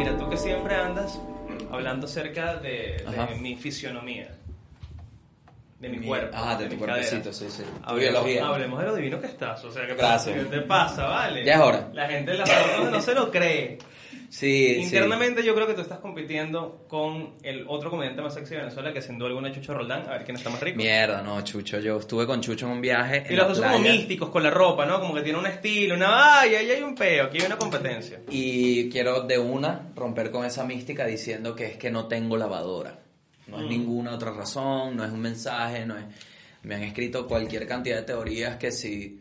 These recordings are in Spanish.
mira, tú que siempre andas hablando acerca de, Ajá. de mi fisionomía, de mi, Mi- cuerpo, Ah, de tu mis cuerpecito, sí, sí. Tu Hablemos, hablemos de lo divino que estás, o sea, ¿qué, Gracias. pasa? ¿Qué te pasa, vale? Ya es hora. La gente de las fotos no se lo cree. Sí, Internamente yo creo que tú estás compitiendo con el otro comediante más sexy de Venezuela, que sin duda alguna es Chucho Roldán, a ver quién está más rico. Mierda, no, Chucho. Yo estuve con Chucho en un viaje. Y en los la dos son como playa. místicos con la ropa, ¿no? Como que tiene un estilo, una... ¡Ay, ahí hay un peo! Aquí hay una competencia. Y quiero de una romper con esa mística diciendo que es que no tengo lavadora. No Mm. es ninguna otra razón, no es un mensaje, no es... Me han escrito cualquier cantidad de teorías que si...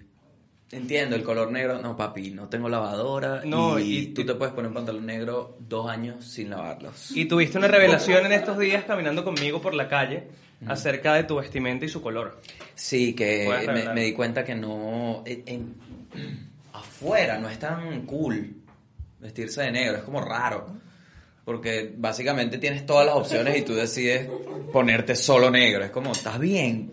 Entiendo, el color negro, no papi, no tengo lavadora No, y, y- tú te puedes poner un pantalón negro dos años sin lavarlos. Y tuviste una revelación en estos días caminando conmigo por la calle acerca de tu vestimenta y su color. Sí, que me, me di cuenta que no... en- en- afuera no es tan cool vestirse de negro, es como raro. Porque básicamente tienes todas las opciones y tú decides ponerte solo negro. Es como, ¿estás bien?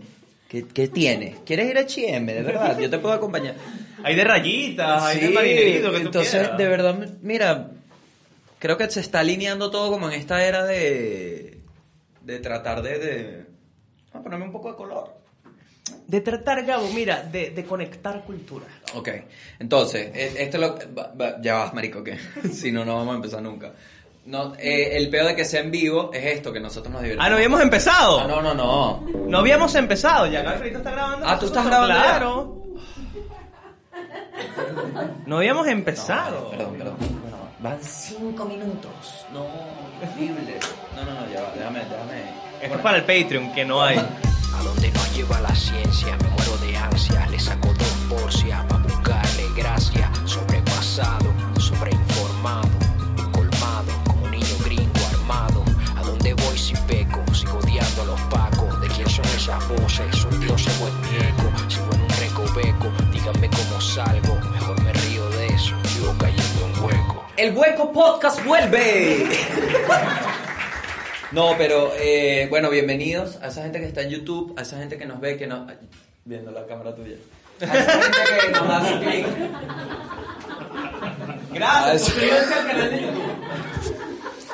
¿Qué, qué tienes? ¿Quieres ir a H&M? De verdad, yo te puedo acompañar. Hay de rayitas, hay de marinerito, que tú entonces, quieras. de verdad, mira, creo que se está alineando todo como en esta era de... De tratar de... de a ponerme un poco de color. De tratar, Gabo, mira, de, de conectar cultura. Ok, entonces, e- esto lo... ya vas, marico, que si no, no vamos a empezar nunca. No, eh, el peor de que sea en vivo es esto, que nosotros nos divertimos. Ah, no habíamos empezado. Ah, no, no, no. No habíamos empezado, ya Gabrielito está grabando. Ah, ¿tú estás grabando ya? Claro. No habíamos empezado. Perdón, perdón. Bueno, van cinco minutos. No, horrible. No, no, no, ya va, déjame, déjame. Esto es para el Patreon, que no hay. A donde nos lleva la ciencia, me muero de ansia. Le saco dos porcias para buscarle gracia. Sobrepasado, sobreinformado, El Hueco Podcast vuelve. No, pero eh, bueno, bienvenidos a esa gente que está en YouTube, a esa gente que nos ve, que nos... ay, Viendo la cámara tuya. A esa gente que nos hace clic. Gracias, suscríbanse al canal de YouTube.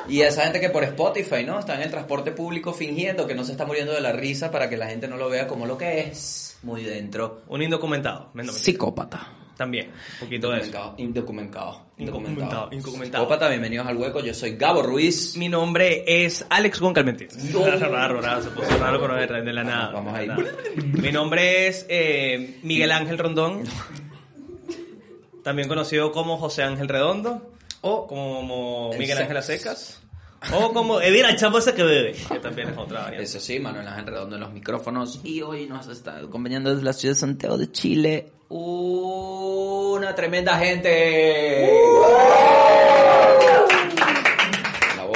Y a esa gente que por Spotify, ¿no? Está en el transporte público fingiendo que no se está muriendo de la risa para que la gente no lo vea como lo que es. Muy dentro. Un indocumentado. Psicópata. También, un poquito de eso. Indocumentado. Indocumentado. Indocumentado. Psicópata, bienvenidos al hueco. Yo soy Gabo Ruiz. Mi nombre es Alex Goncalmentín. No. Raro, raro, se puso raro con R de la nada. Vamos ahí. Mi nombre es eh, Miguel Ángel Rondón. También conocido como José Ángel Redondo. O como El Miguel. Ángel Secas. O como Edira el chamo ese que bebe. Que también es otra variante. Eso sí, Manuel Ángel Redondo en los micrófonos. Y hoy nos está acompañando desde la ciudad de Santiago de Chile una tremenda gente. La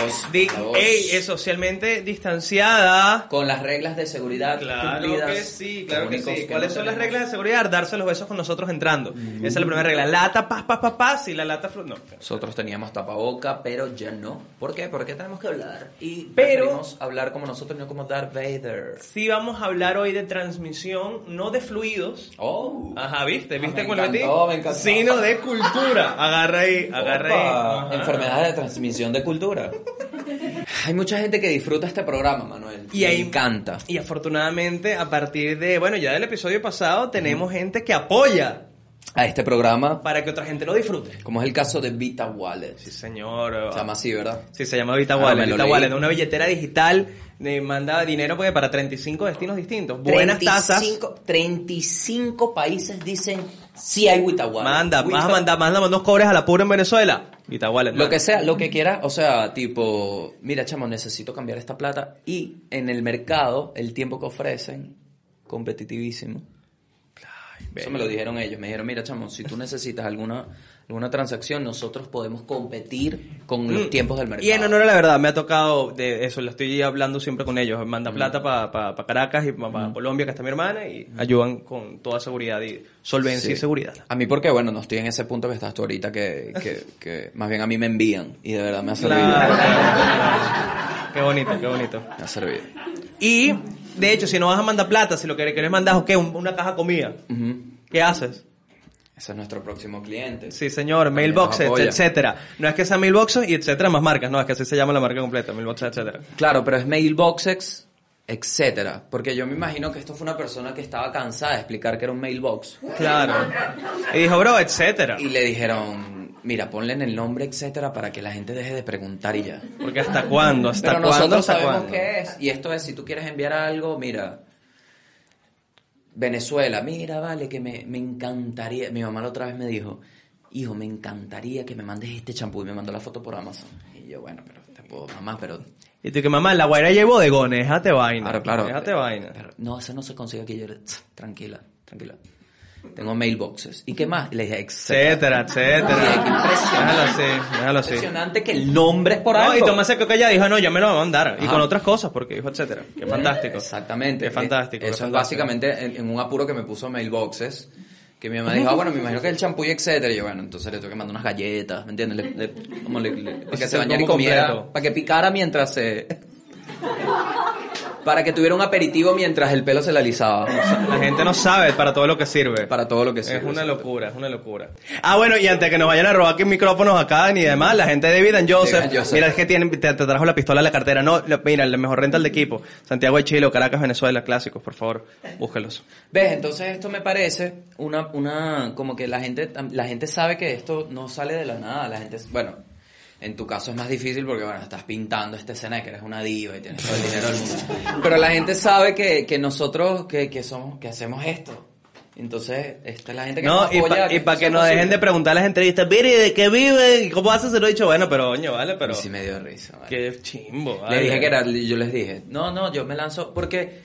voz. Di- la voz. ey, es socialmente distanciada. Con las reglas de seguridad Claro cumplidas. que sí, claro que sí. ¿Cuáles son las reglas de seguridad? Darse los besos con nosotros entrando. Esa es la primera regla. Lata, paz, paz, paz, paz. Y la lata. No. Nosotros teníamos tapaboca, pero ya no. ¿Por qué? Porque tenemos que hablar. Y Pero- hablar como nosotros, no como Darth Vader. Sí vamos a hablar hoy de transmisión, no de fluidos. Oh. Ajá, ¿viste? ¿Viste Me cómo le metí? me encantó. Sino de cultura. Agarra ahí, agarra ahí. Ajá. Enfermedades de transmisión de cultura. Hay mucha gente que disfruta este programa, Manuel. Y Me hay- encanta. Y afortunadamente, a partir de, bueno, ya del episodio pasado, tenemos gente que apoya A este programa, para que otra gente lo disfrute. como es el caso de Vita Wallet. Sí, señor. Se llama así, ¿verdad? Sí, se llama Vita Ah, Wallet. lo Vita leí. Wallet, una billetera digital, eh, manda dinero porque para 35 destinos distintos. Buenas tasas. 35 35 países dicen sí hay Wallet. Manda, Vita- vas a mandar, manda unos cobres a la pura en Venezuela. Wallet. Lo que sea, lo que quiera, o sea, tipo, mira, chamo, necesito cambiar esta plata. Y en el mercado, el tiempo que ofrecen, competitivísimo. Eso me lo dijeron ellos. Me dijeron, mira, chamo, si tú necesitas alguna, alguna transacción, nosotros podemos competir con los Mm. tiempos del mercado. Y en honor a la verdad, me ha tocado de eso, lo estoy hablando siempre con ellos. Manda plata para Caracas y para Colombia, que está mi hermana, y ayudan con toda seguridad y solvencia Sí. y seguridad. A mí porque, bueno, no estoy en ese punto que estás tú ahorita, que, que, que más bien a mí me envían. Y de verdad me ha servido. Qué bonito, qué bonito. Me ha servido. Y, de hecho, si no vas a mandar plata, si lo que querés mandar es ¿qué? Un- una caja de comida. ¿qué haces? Ese es nuestro próximo cliente. Sí, señor, mailboxes, etcétera. No es que sea mailboxes y etcétera más marcas, no, es que así se llama la marca completa, mailboxes, etcétera. Claro, pero es mailboxes, etcétera. Porque yo me imagino que esto fue una persona que estaba cansada de explicar que era un mailbox. Claro. Y dijo, bro, etcétera. Y le dijeron, mira, ponle en el nombre, etcétera, para que la gente deje de preguntar y ya. Porque hasta cuándo, hasta Pero cuándo, nosotros hasta sabemos cuándo. qué es. Y esto es, si tú quieres enviar algo, mira. Venezuela, mira, vale, que me, me encantaría. Mi mamá la otra vez me dijo, hijo, me encantaría que me mandes este champú. Y me mandó la foto por Amazon. Y yo, bueno, pero te puedo, mamá, pero. Y tú que mamá, en la guaira ya hay bodegones, déjate vaina. Claro, claro. Déjate vaina. Pero, no, eso no se consigue aquí. Yo, le- "Tsk, tranquila, tranquila. Tengo mailboxes. ¿Y qué más? Le dije, etcétera. Etcétera, impresionante. Déjalo así, déjalo así. Impresionante que el nombre es por No, algo. y Tomás callado y dijo, no, yo me lo voy a mandar. Y con otras cosas, porque dijo, etcétera. Qué fantástico. Exactamente. Qué fantástico. Eso qué es fantástico. básicamente en, en un apuro que me puso mailboxes. Que mi mamá dijo, ah, bueno, me imagino que el champú y etcétera. Y yo, bueno, entonces le tengo que mandar unas galletas, ¿me entiendes? Le- le- como le- para que Es se bañara y comiera, completo. para que picara mientras se... para que tuviera un aperitivo mientras el pelo se le alisaba. La gente no sabe para todo lo que sirve. Para todo lo que Es sirve. una locura, es una locura. Ah, bueno, y antes de que nos vayan a robar aquí micrófonos acá ni demás, la gente de David and Joseph, mira, es que tienen, te, te trajo la pistola a la cartera. No, lo- mira, el mejor rental de equipo. Santiago de Chile o Caracas, Venezuela, clásicos, por favor, búsquelos. ¿Ves? Entonces esto me parece una, una, como que la gente, la gente sabe que esto no sale de la nada, la gente, bueno, en tu caso es más difícil porque, bueno, estás pintando esta escena de que eres una diva y tienes todo el dinero del mundo. Pero la gente sabe que, que nosotros, que, que somos, que hacemos esto. Entonces, esta es la gente que No, nos y apoya. para que que, esto sea nos dejen de preguntar las entrevistas, mire, ¿de qué vive? ¿Y cómo hace? Se lo he dicho, bueno, pero, coño, vale, pero... Y sí me dio risa. vale. Qué chimbo, Le vale. dije que era, yo les dije, no, no, yo me lanzo, porque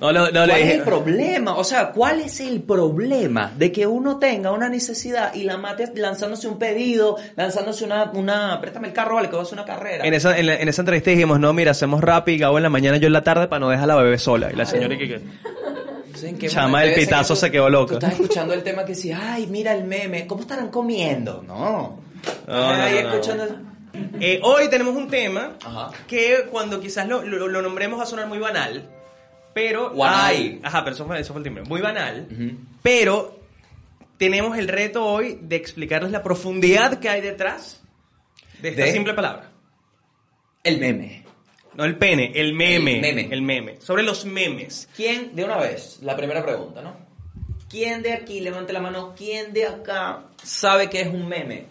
No, no, no, ¿Cuál le es dije... el problema? O sea, ¿cuál es el problema de que uno tenga una necesidad y la mate lanzándose un pedido, lanzándose una, una, préstame el carro, vale, que voy a hacer una carrera? En esa, en, la- en esa entrevista dijimos, no, mira, hacemos rap y Gabo en la mañana, yo en la tarde para no dejar a la bebé sola. Y la señora que- Entonces, ¿en qué Chama ser pitazo tú- se quedó loca. Tú estás escuchando el tema que sí, ay, mira el meme, ¿cómo estarán comiendo? No. No, Ay, no, no. escuchando... Eh, hoy tenemos un tema Ajá. que cuando quizás lo, lo- lo nombremos va a sonar muy banal, pero... Ay, ajá, pero eso fue, eso fue el timbre. Muy banal, Ujú. pero tenemos el reto hoy de explicarles la profundidad que hay detrás de esta De- simple palabra. El meme. No el pene, el meme. El meme. El meme. Sobre los memes. ¿Quién, de una vez, la primera pregunta, ¿no? ¿Quién de aquí, levante la mano, quién de acá sabe qué es un meme?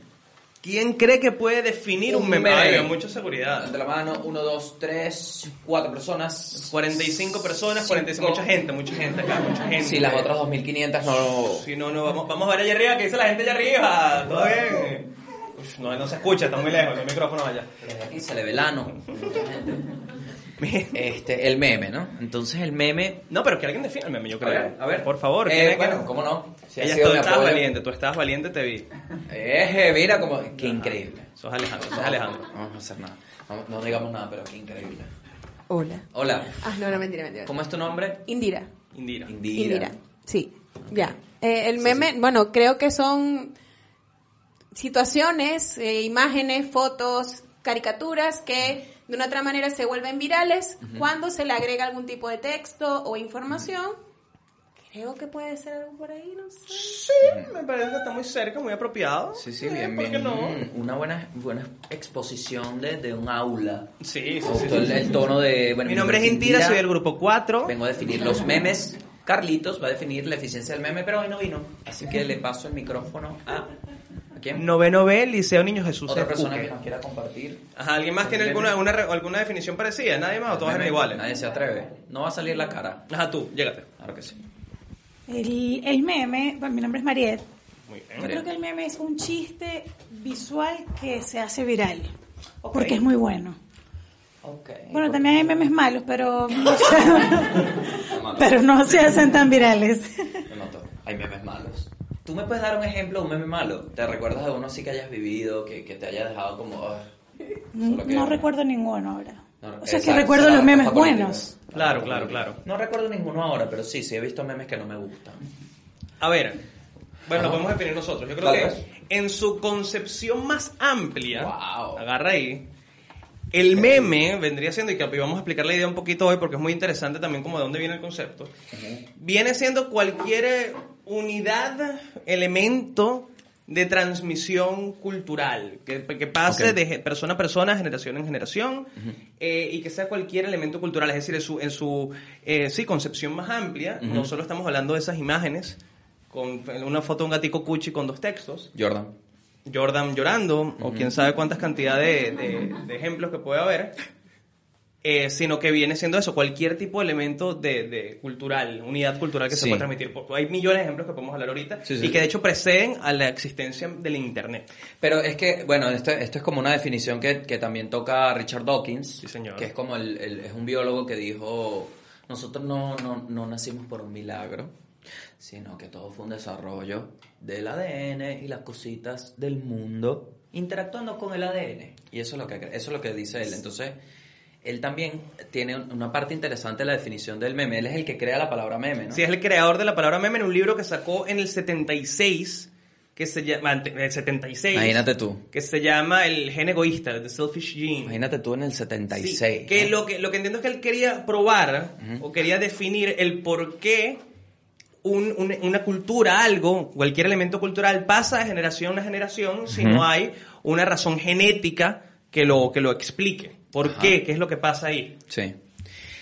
¿Quién cree que puede definir un, Un meme? meme. Ay, con mucha seguridad. Levante la mano, uno, dos, tres, cuatro personas. 45 personas, Cinco. 45, mucha gente, mucha gente acá, mucha gente. Si las otras 2500 no... Si no, no, vamos, vamos a ver allá arriba, ¿qué dice la gente allá arriba? ¿Todo bien? Uf, no, no se escucha, está muy lejos, el micrófono allá. Desde aquí se le ve el ano. Este, el meme, ¿no? Entonces el meme... No, pero que alguien defina el meme, yo A creo. ver, a ver. Por favor, Eh, ¿quién es que bueno, no? ¿cómo no? Si Ella tú estabas valiente, tú estabas valiente, te vi. Eje, mira como... Qué increíble. Sos Alejandro, sos Alejandro. No vamos a hacer nada. No, no digamos nada, pero qué increíble. Hola. Hola, Ah, no, no, mentira, mentira. ¿cómo es tu nombre? Indira. Indira. Indira. Sí, ya. Eh, el meme, bueno, creo que son situaciones, eh, imágenes, fotos, caricaturas que de una otra manera se vuelven virales cuando se le agrega algún tipo de texto o información. Creo que puede ser algo por ahí, no sé. Sí, me parece que está muy cerca, muy apropiado. Sí, sí, bien, ¿por qué bien. no? Una buena, buena exposición de, de un aula. Sí, sí, Me sí. el, el tono de... Bueno, Mi nombre es Indira, soy del grupo 4. Vengo a definir los memes. Carlitos va a definir la eficiencia del meme, pero hoy no vino. Así que le paso el micrófono a... ¿A quién? Noveno B, Liceo Niño Jesús. Otra persona Uque. que nos quiera compartir. Ajá, ¿alguien más tiene alguna, alguna, alguna definición parecida? ¿Nadie más o todos eran iguales? Nadie se atreve. No va a salir la cara. Ajá, tú, llégate. Claro que sí. El, el meme, bueno, mi nombre es Mariette. Muy bien. Yo creo que el meme es un chiste visual que se hace viral. Ok. Porque es muy bueno. Ok. Bueno, también hay memes malos, pero no, pero no se hacen tan virales. Me mató. Hay memes malos. ¿Tú me puedes dar un ejemplo de un meme malo? ¿Te recuerdas de uno así que hayas vivido, que, que te haya dejado como... ah, solo que- No recuerdo ninguno ahora. No, O sea, que recuerdo los memes buenos. Claro, claro, claro. No recuerdo ninguno ahora, pero sí, sí he visto memes que no me gustan. A ver, bueno, lo Ajá. podemos definir nosotros. Yo creo que en su concepción más amplia, Wow. agarra ahí, el meme vendría siendo, y que vamos a explicar la idea un poquito hoy porque es muy interesante también como de dónde viene el concepto, viene siendo cualquier unidad, elemento de transmisión cultural, que, que pase de persona a persona, generación en generación, eh, y que sea cualquier elemento cultural, es decir, en su, en su eh, sí, concepción más amplia, no solo estamos hablando de esas imágenes, con una foto de un gatico cuchi con dos textos, Jordan. Jordan llorando, o quién sabe cuántas cantidad de, de- de ejemplos que puede haber, eh, sino que viene siendo eso, cualquier tipo de elemento de, de cultural, unidad cultural que se Sí. puede transmitir. Por- Hay millones de ejemplos que podemos hablar ahorita Sí, sí. y que de hecho preceden a la existencia del Internet. Pero es que, bueno, esto, esto es como una definición que, que también toca Richard Dawkins, señor. que es como el, el- es un biólogo que dijo, nosotros no, no, no nacimos por un milagro, sino que todo fue un desarrollo del ADN y las cositas del mundo interactuando con el ADN. Y eso es lo que, eso es lo que dice él. Entonces, él también tiene una parte interesante de la definición del meme. Él es el que crea la palabra meme, ¿no? Sí, es el creador de la palabra meme en un libro que sacó en el 76, que se llama, el 76, Imagínate tú. que se llama El gen egoísta, The Selfish Gene. Imagínate tú en el Sí, 76. que, ¿no? lo que lo que entiendo es que él quería probar o quería definir el por qué un- un- una cultura, algo, cualquier elemento cultural pasa de generación a generación si no hay una razón genética que lo, que lo explique. ¿Por Ajá. qué? ¿Qué es lo que pasa ahí? Sí.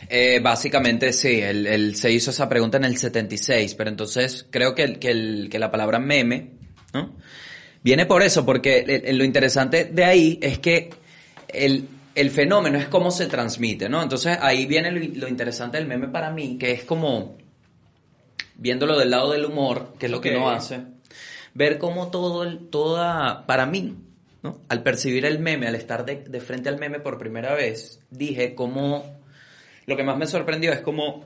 Eh, básicamente sí, él, él se hizo esa pregunta en el 76, pero entonces creo que, el- que, el- que la palabra meme, ¿no? Viene por eso, porque el- el- lo interesante de ahí es que el, el fenómeno es cómo se transmite, ¿no? Entonces ahí viene lo, lo interesante del meme para mí, que es como, viéndolo del lado del humor, que es lo que uno hace, ver cómo todo, el, toda, para mí, ¿no? Al percibir el meme, al estar de, de frente al meme por primera vez, dije cómo, lo que más me sorprendió es cómo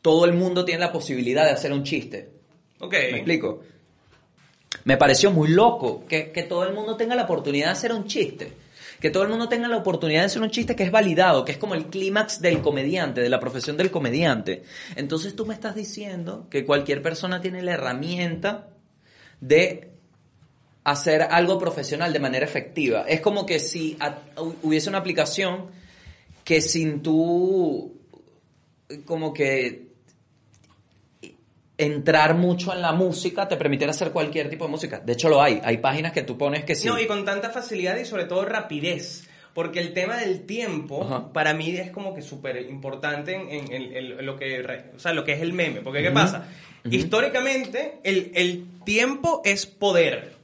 todo el mundo tiene la posibilidad de hacer un chiste. Ok. ¿Me explico? Me pareció muy loco que, que todo el mundo tenga la oportunidad de hacer un chiste. Que todo el mundo tenga la oportunidad de hacer un chiste que es validado, que es como el clímax del comediante, de la profesión del comediante. Entonces tú me estás diciendo que cualquier persona tiene la herramienta de hacer algo profesional de manera efectiva. Es como que si a- hubiese una aplicación que sin tú como que entrar mucho en la música te permitiera hacer cualquier tipo de música. De hecho lo hay. Hay páginas que tú pones que sí. No, y con tanta facilidad y sobre todo rapidez. Porque el tema del tiempo, Ajá. para mí es como que súper importante en, en- en- en lo que o sea, lo que es el meme. Porque ¿qué pasa? Históricamente, el, el tiempo es poder.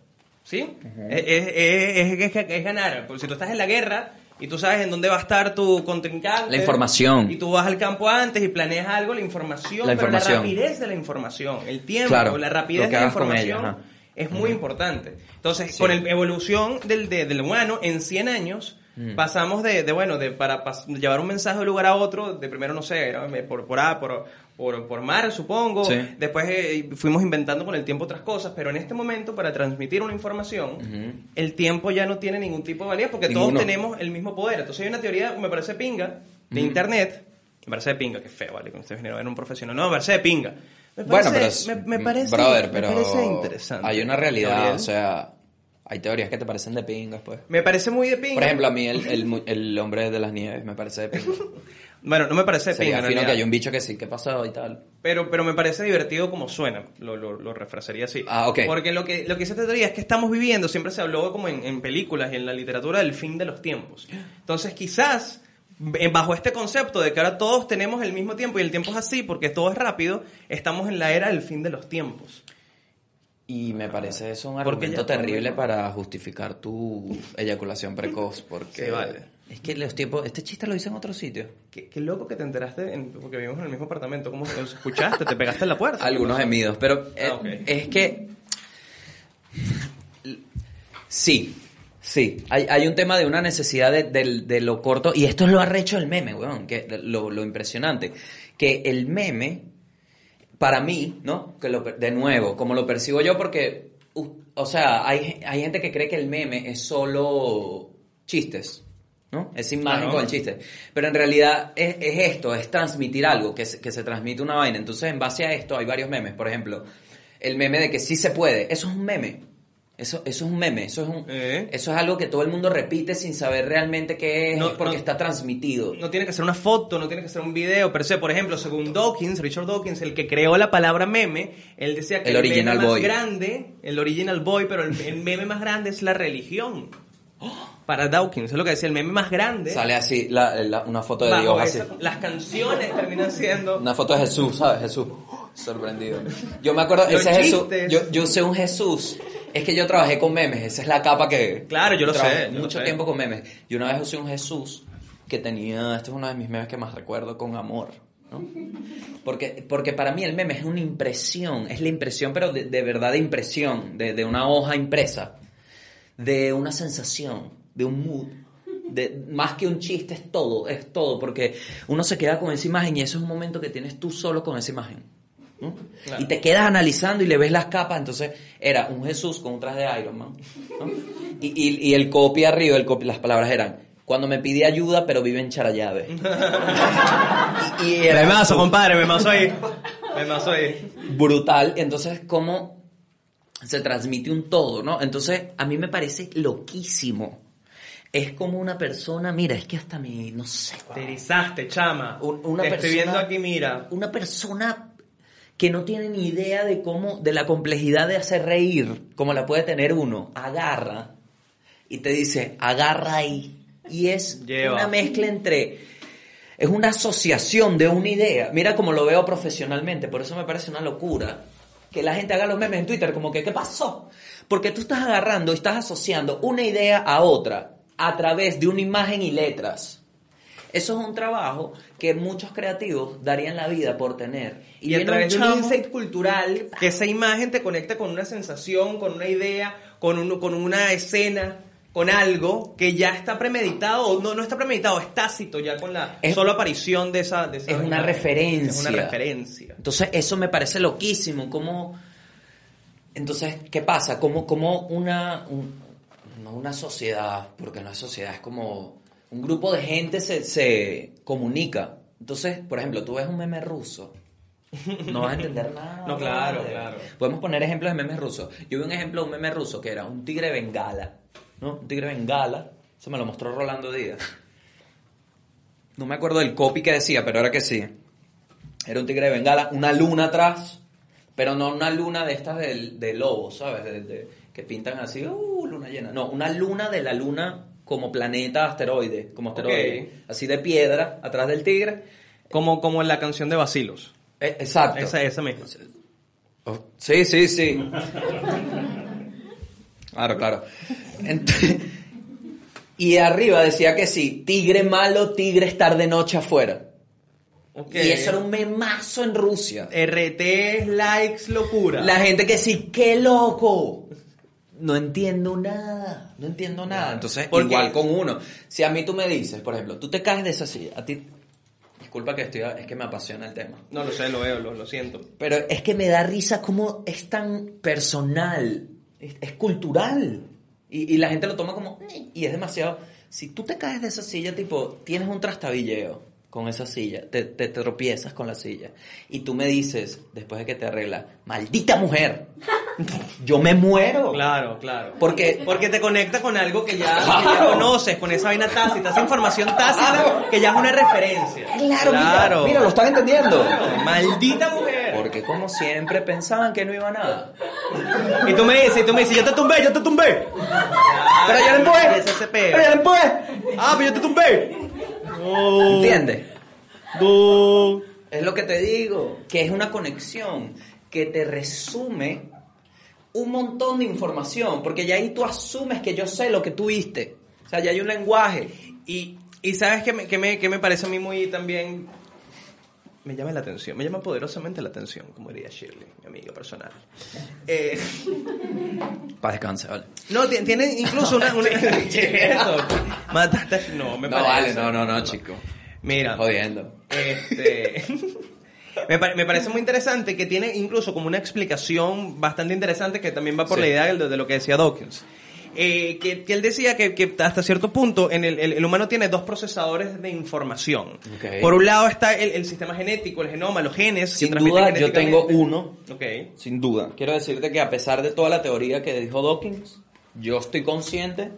¿Sí? es, es- es- es- es- es ganar. Porque si tú estás en la guerra y tú sabes en dónde va a estar tu contrincante. La información. Y tú vas al campo antes y planeas algo, la información. La pero la rapidez de la información. El tiempo, Claro, la rapidez de la ella, información es muy importante. Entonces, Sí. con la evolución del, de- del humano, en 100 años, Mm. pasamos de, de, bueno, de para pas- llevar un mensaje de un lugar a otro, de primero, no sé, era por, por, A, por, por, por mar, supongo. Sí. Después eh, fuimos inventando con el tiempo otras cosas, pero en este momento, para transmitir una información, Ujú. el tiempo ya no tiene ningún tipo de valía porque Ninguno. todos tenemos el mismo poder. Entonces, hay una teoría, me parece pinga, de internet. Me parece de pinga, que feo, vale, que ustedes vinieron a ver un profesional. No, me parece de pinga. Me bueno, pero es- me, me parece, brother, me pero parece interesante. hay una realidad, o sea, hay teorías que te parecen de pingas, pues. Me parece muy de pinga. Por ejemplo, a mí el, el, el hombre de las nieves me parece de pinga. Bueno, no me parece Sería pinga, fino que haya un bicho que sí, ¿qué pasó y tal? pero, pero me parece divertido como suena. Lo, lo, lo refrasería así. Ah, ok. Porque lo que, lo que esta teoría es que estamos viviendo, siempre se habló como en, en películas y en la literatura del fin de los tiempos. Entonces, quizás, eh, bajo este concepto de que ahora todos tenemos el mismo tiempo y el tiempo es así porque todo es rápido, estamos en la era del fin de los tiempos. Y me parece eso un argumento terrible para justificar tu eyaculación precoz, porque Sí, vale. Es que los tiempos, este chiste lo hice en otro sitio. Qué, qué loco que te enteraste, en- porque vivimos en el mismo apartamento. ¿Cómo escuchaste? ¿Te pegaste en la puerta? Algunos gemidos, pero eh, Ah, es que sí, sí, hay, hay un tema de una necesidad de, lo corto y esto es lo arrecho del meme, weón, que lo, lo impresionante, que el meme para mí, ¿no? Que lo, de nuevo, como lo percibo yo, porque, uh, o sea, hay, hay gente que cree que el meme es solo chistes, ¿no? Es imagen Claro. con el chiste. Pero en realidad es, es esto, es transmitir algo, que se, que se transmite una vaina. Entonces, en base a esto, hay varios memes. Por ejemplo, el meme de que sí se puede, eso es un meme. Eso, eso es un meme, eso es, un, Eh. eso es algo que todo el mundo repite sin saber realmente qué es, No, porque no. está transmitido. No tiene que ser una foto, no tiene que ser un video, pero sé, por ejemplo, según Dawkins, Richard Dawkins, el que creó la palabra meme, él decía que El original meme boy. más grande, el original boy, pero el, el meme más grande es la religión. Para Dawkins, es lo que decía, el meme más grande. Sale así, la- la- una foto de Dios así. las canciones terminan siendo Una foto de Jesús, ¿sabes? Jesús. Sorprendido. Yo me acuerdo, ese Jesús. chistes. Yo, yo sé un Jesús. Es que yo trabajé con memes, esa es la capa que. Claro, yo lo sé, yo lo Mucho sé. tiempo con memes. Y una vez usé un Jesús que tenía. Este es uno de mis memes que más recuerdo con amor. ¿no? Porque, porque para mí el meme es una impresión, es la impresión, pero de, de verdad de impresión, de, de una hoja impresa, de una sensación, de un mood. De, más que un chiste, es todo, es todo, porque uno se queda con esa imagen y eso es un momento que tienes tú solo con esa imagen. ¿no? Claro. Y te quedas analizando y le ves las capas, entonces era un Jesús con un traje de Iron Man. ¿no? Y, y- y el copy arriba, el copy, las palabras eran, cuando me pide ayuda pero vive en Charallave. y, y era Memazo, compadre, memazo ahí. Memazo ahí. brutal. Entonces, cómo se transmite un todo, ¿no? Entonces, a mí me parece loquísimo. Es como una persona, mira, es que hasta mi, no sé, Te erizaste, chama. Un- una Te estoy persona- viendo aquí, mira. una persona que no tiene ni idea de cómo, de la complejidad de hacer reír, como la puede tener uno, agarra y te dice, agarra ahí. Y es Lleva. una mezcla entre, es una asociación de una idea. Mira cómo lo veo profesionalmente, por eso me parece una locura que la gente haga los memes en Twitter, como que, ¿qué pasó? Porque tú estás agarrando y estás asociando una idea a otra a través de una imagen y letras. Eso es un trabajo que muchos creativos darían la vida por tener. Y, viene a través de un insight cultural, que esa imagen te conecta con una sensación, con una idea, con, un- con una escena, con algo que ya está premeditado, no, no está premeditado, es tácito ya con la Es- sola aparición de esa... de esa es una referencia. Es una referencia. Entonces, eso me parece loquísimo. Como, entonces, ¿qué pasa? Como, como una, un- no una sociedad, porque no es sociedad, es como un grupo de gente se, se comunica. Entonces, por ejemplo, tú ves un meme ruso. No vas a entender nada. No, claro, claro. Podemos poner ejemplos de memes rusos. Yo vi un ejemplo de un meme ruso que era un tigre bengala. ¿No? Un tigre bengala. Eso me lo mostró Rolando Díaz. No me acuerdo del copy que decía, pero era que sí. Era un tigre de bengala, una luna atrás, pero no una luna de estas del- de, lobo, ¿sabes? De- de- que pintan así, uh, luna llena. No, una luna de la luna como planeta asteroide, como asteroide. Así de piedra, atrás del tigre. Como, como en la canción de Basilos. Eh, exacto. Esa, esa misma. Sí, sí, sí. Claro, claro. Ent- y arriba decía que sí, tigre malo, tigre estar de noche afuera. Ok. Y eso era un memazo en Rusia. RT, likes, locura. La gente que sí, qué loco. No entiendo nada, no entiendo nada. Entonces, Porque- igual con uno. Si a mí tú me dices, por ejemplo, tú te caes de esa silla, a ti, disculpa que estoy, es que me apasiona el tema. No lo sé, lo veo, lo, lo siento. Pero es que me da risa cómo es tan personal, es, cultural. Y, y la gente lo toma como, "Eh", y es demasiado. Si tú te caes de esa silla, tipo, tienes un trastabilleo con esa silla, te, te tropiezas con la silla, y tú me dices, después de que te arregla, maldita mujer, yo me muero. Claro, claro. Porque, Porque te conecta con algo que ya, que ya conoces, con esa vaina tácita, esa información tácita que ya es una referencia. claro, Mira, mira, lo están entendiendo. Maldita mujer. Porque como siempre pensaban que no iba a nada. Y tú me dices, y tú me dices, yo te tumbé, yo te tumbé. Pero yo le empujé. Pero yo le empujé. Ah, pero yo te tumbé. ¿Entiendes? Es lo que te digo, que es una conexión que te resume un montón de información, porque ya ahí tú asumes que yo sé lo que tú viste. O sea, ya hay un lenguaje. Y, y sabes que me, que, me, que me parece a mí muy también... Me llama la atención, me llama poderosamente la atención, como diría Shirley, mi amiga personal. Eh, Para descansar, vale. no, ti- tiene incluso una... mataste No, me No, parece. vale, no, no, no, chico. Mira, Jodiendo. Este, me, pare- me parece muy interesante que tiene incluso como una explicación bastante interesante que también va por Sí. la idea de, de lo que decía Dawkins. Eh, que, que él decía que, que hasta cierto punto en el, el- el humano tiene dos procesadores de información. Ok. Por un lado está el, el sistema genético, el genoma, los genes. Sin duda, yo tengo uno, Ok. sin duda. Quiero decirte que a pesar de toda la teoría que dijo Dawkins, yo estoy consciente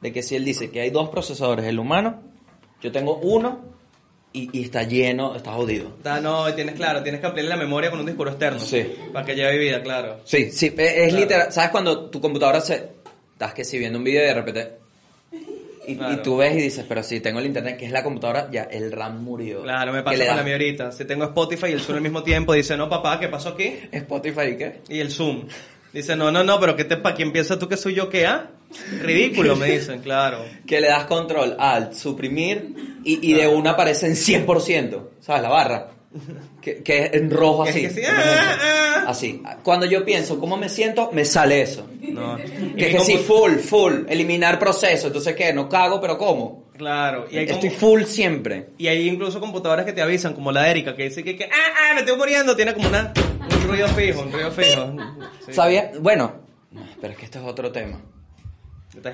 de que si él dice que hay dos procesadores el humano, yo tengo uno y, y está lleno, está jodido. Da, no, tienes claro, tienes que ampliar la memoria con un disco externo. Sí. Para que lleve vida, claro. Sí, sí, es, es Claro. literal. ¿Sabes cuando tu computadora se... Estás que si viendo un video y de repente... Y, Claro. y tú ves y dices, pero si tengo el internet, que es la computadora, ya el RAM murió. Claro, me pasa con la mía ahorita. Si tengo Spotify y el Zoom al mismo tiempo, dice, no, papá, ¿qué pasó aquí? Spotify y qué. Y el Zoom. Dice, no, no, no, pero ¿qué te, quién piensas tú que soy yo qué, ah? Ridículo, me dicen, claro. Que le das control alt, suprimir y, y de una aparece en 100%, ¿sabes? La barra. Que, que es en rojo Es así. que sí, de ah, momento. ah. Así. Cuando yo pienso cómo me siento, me sale eso. No. Que, hay que sí, full, full, eliminar proceso. Entonces, ¿qué? No cago, pero ¿cómo? Claro. Y hay, Estoy como- full siempre. y hay incluso computadoras que te avisan, como la de Erika, que dice que, que, ah, ah, me estoy muriendo. Tiene como una, un ruido fijo, un ruido fijo. Sí. ¿Sabía? Bueno, no, pero es que esto es otro tema.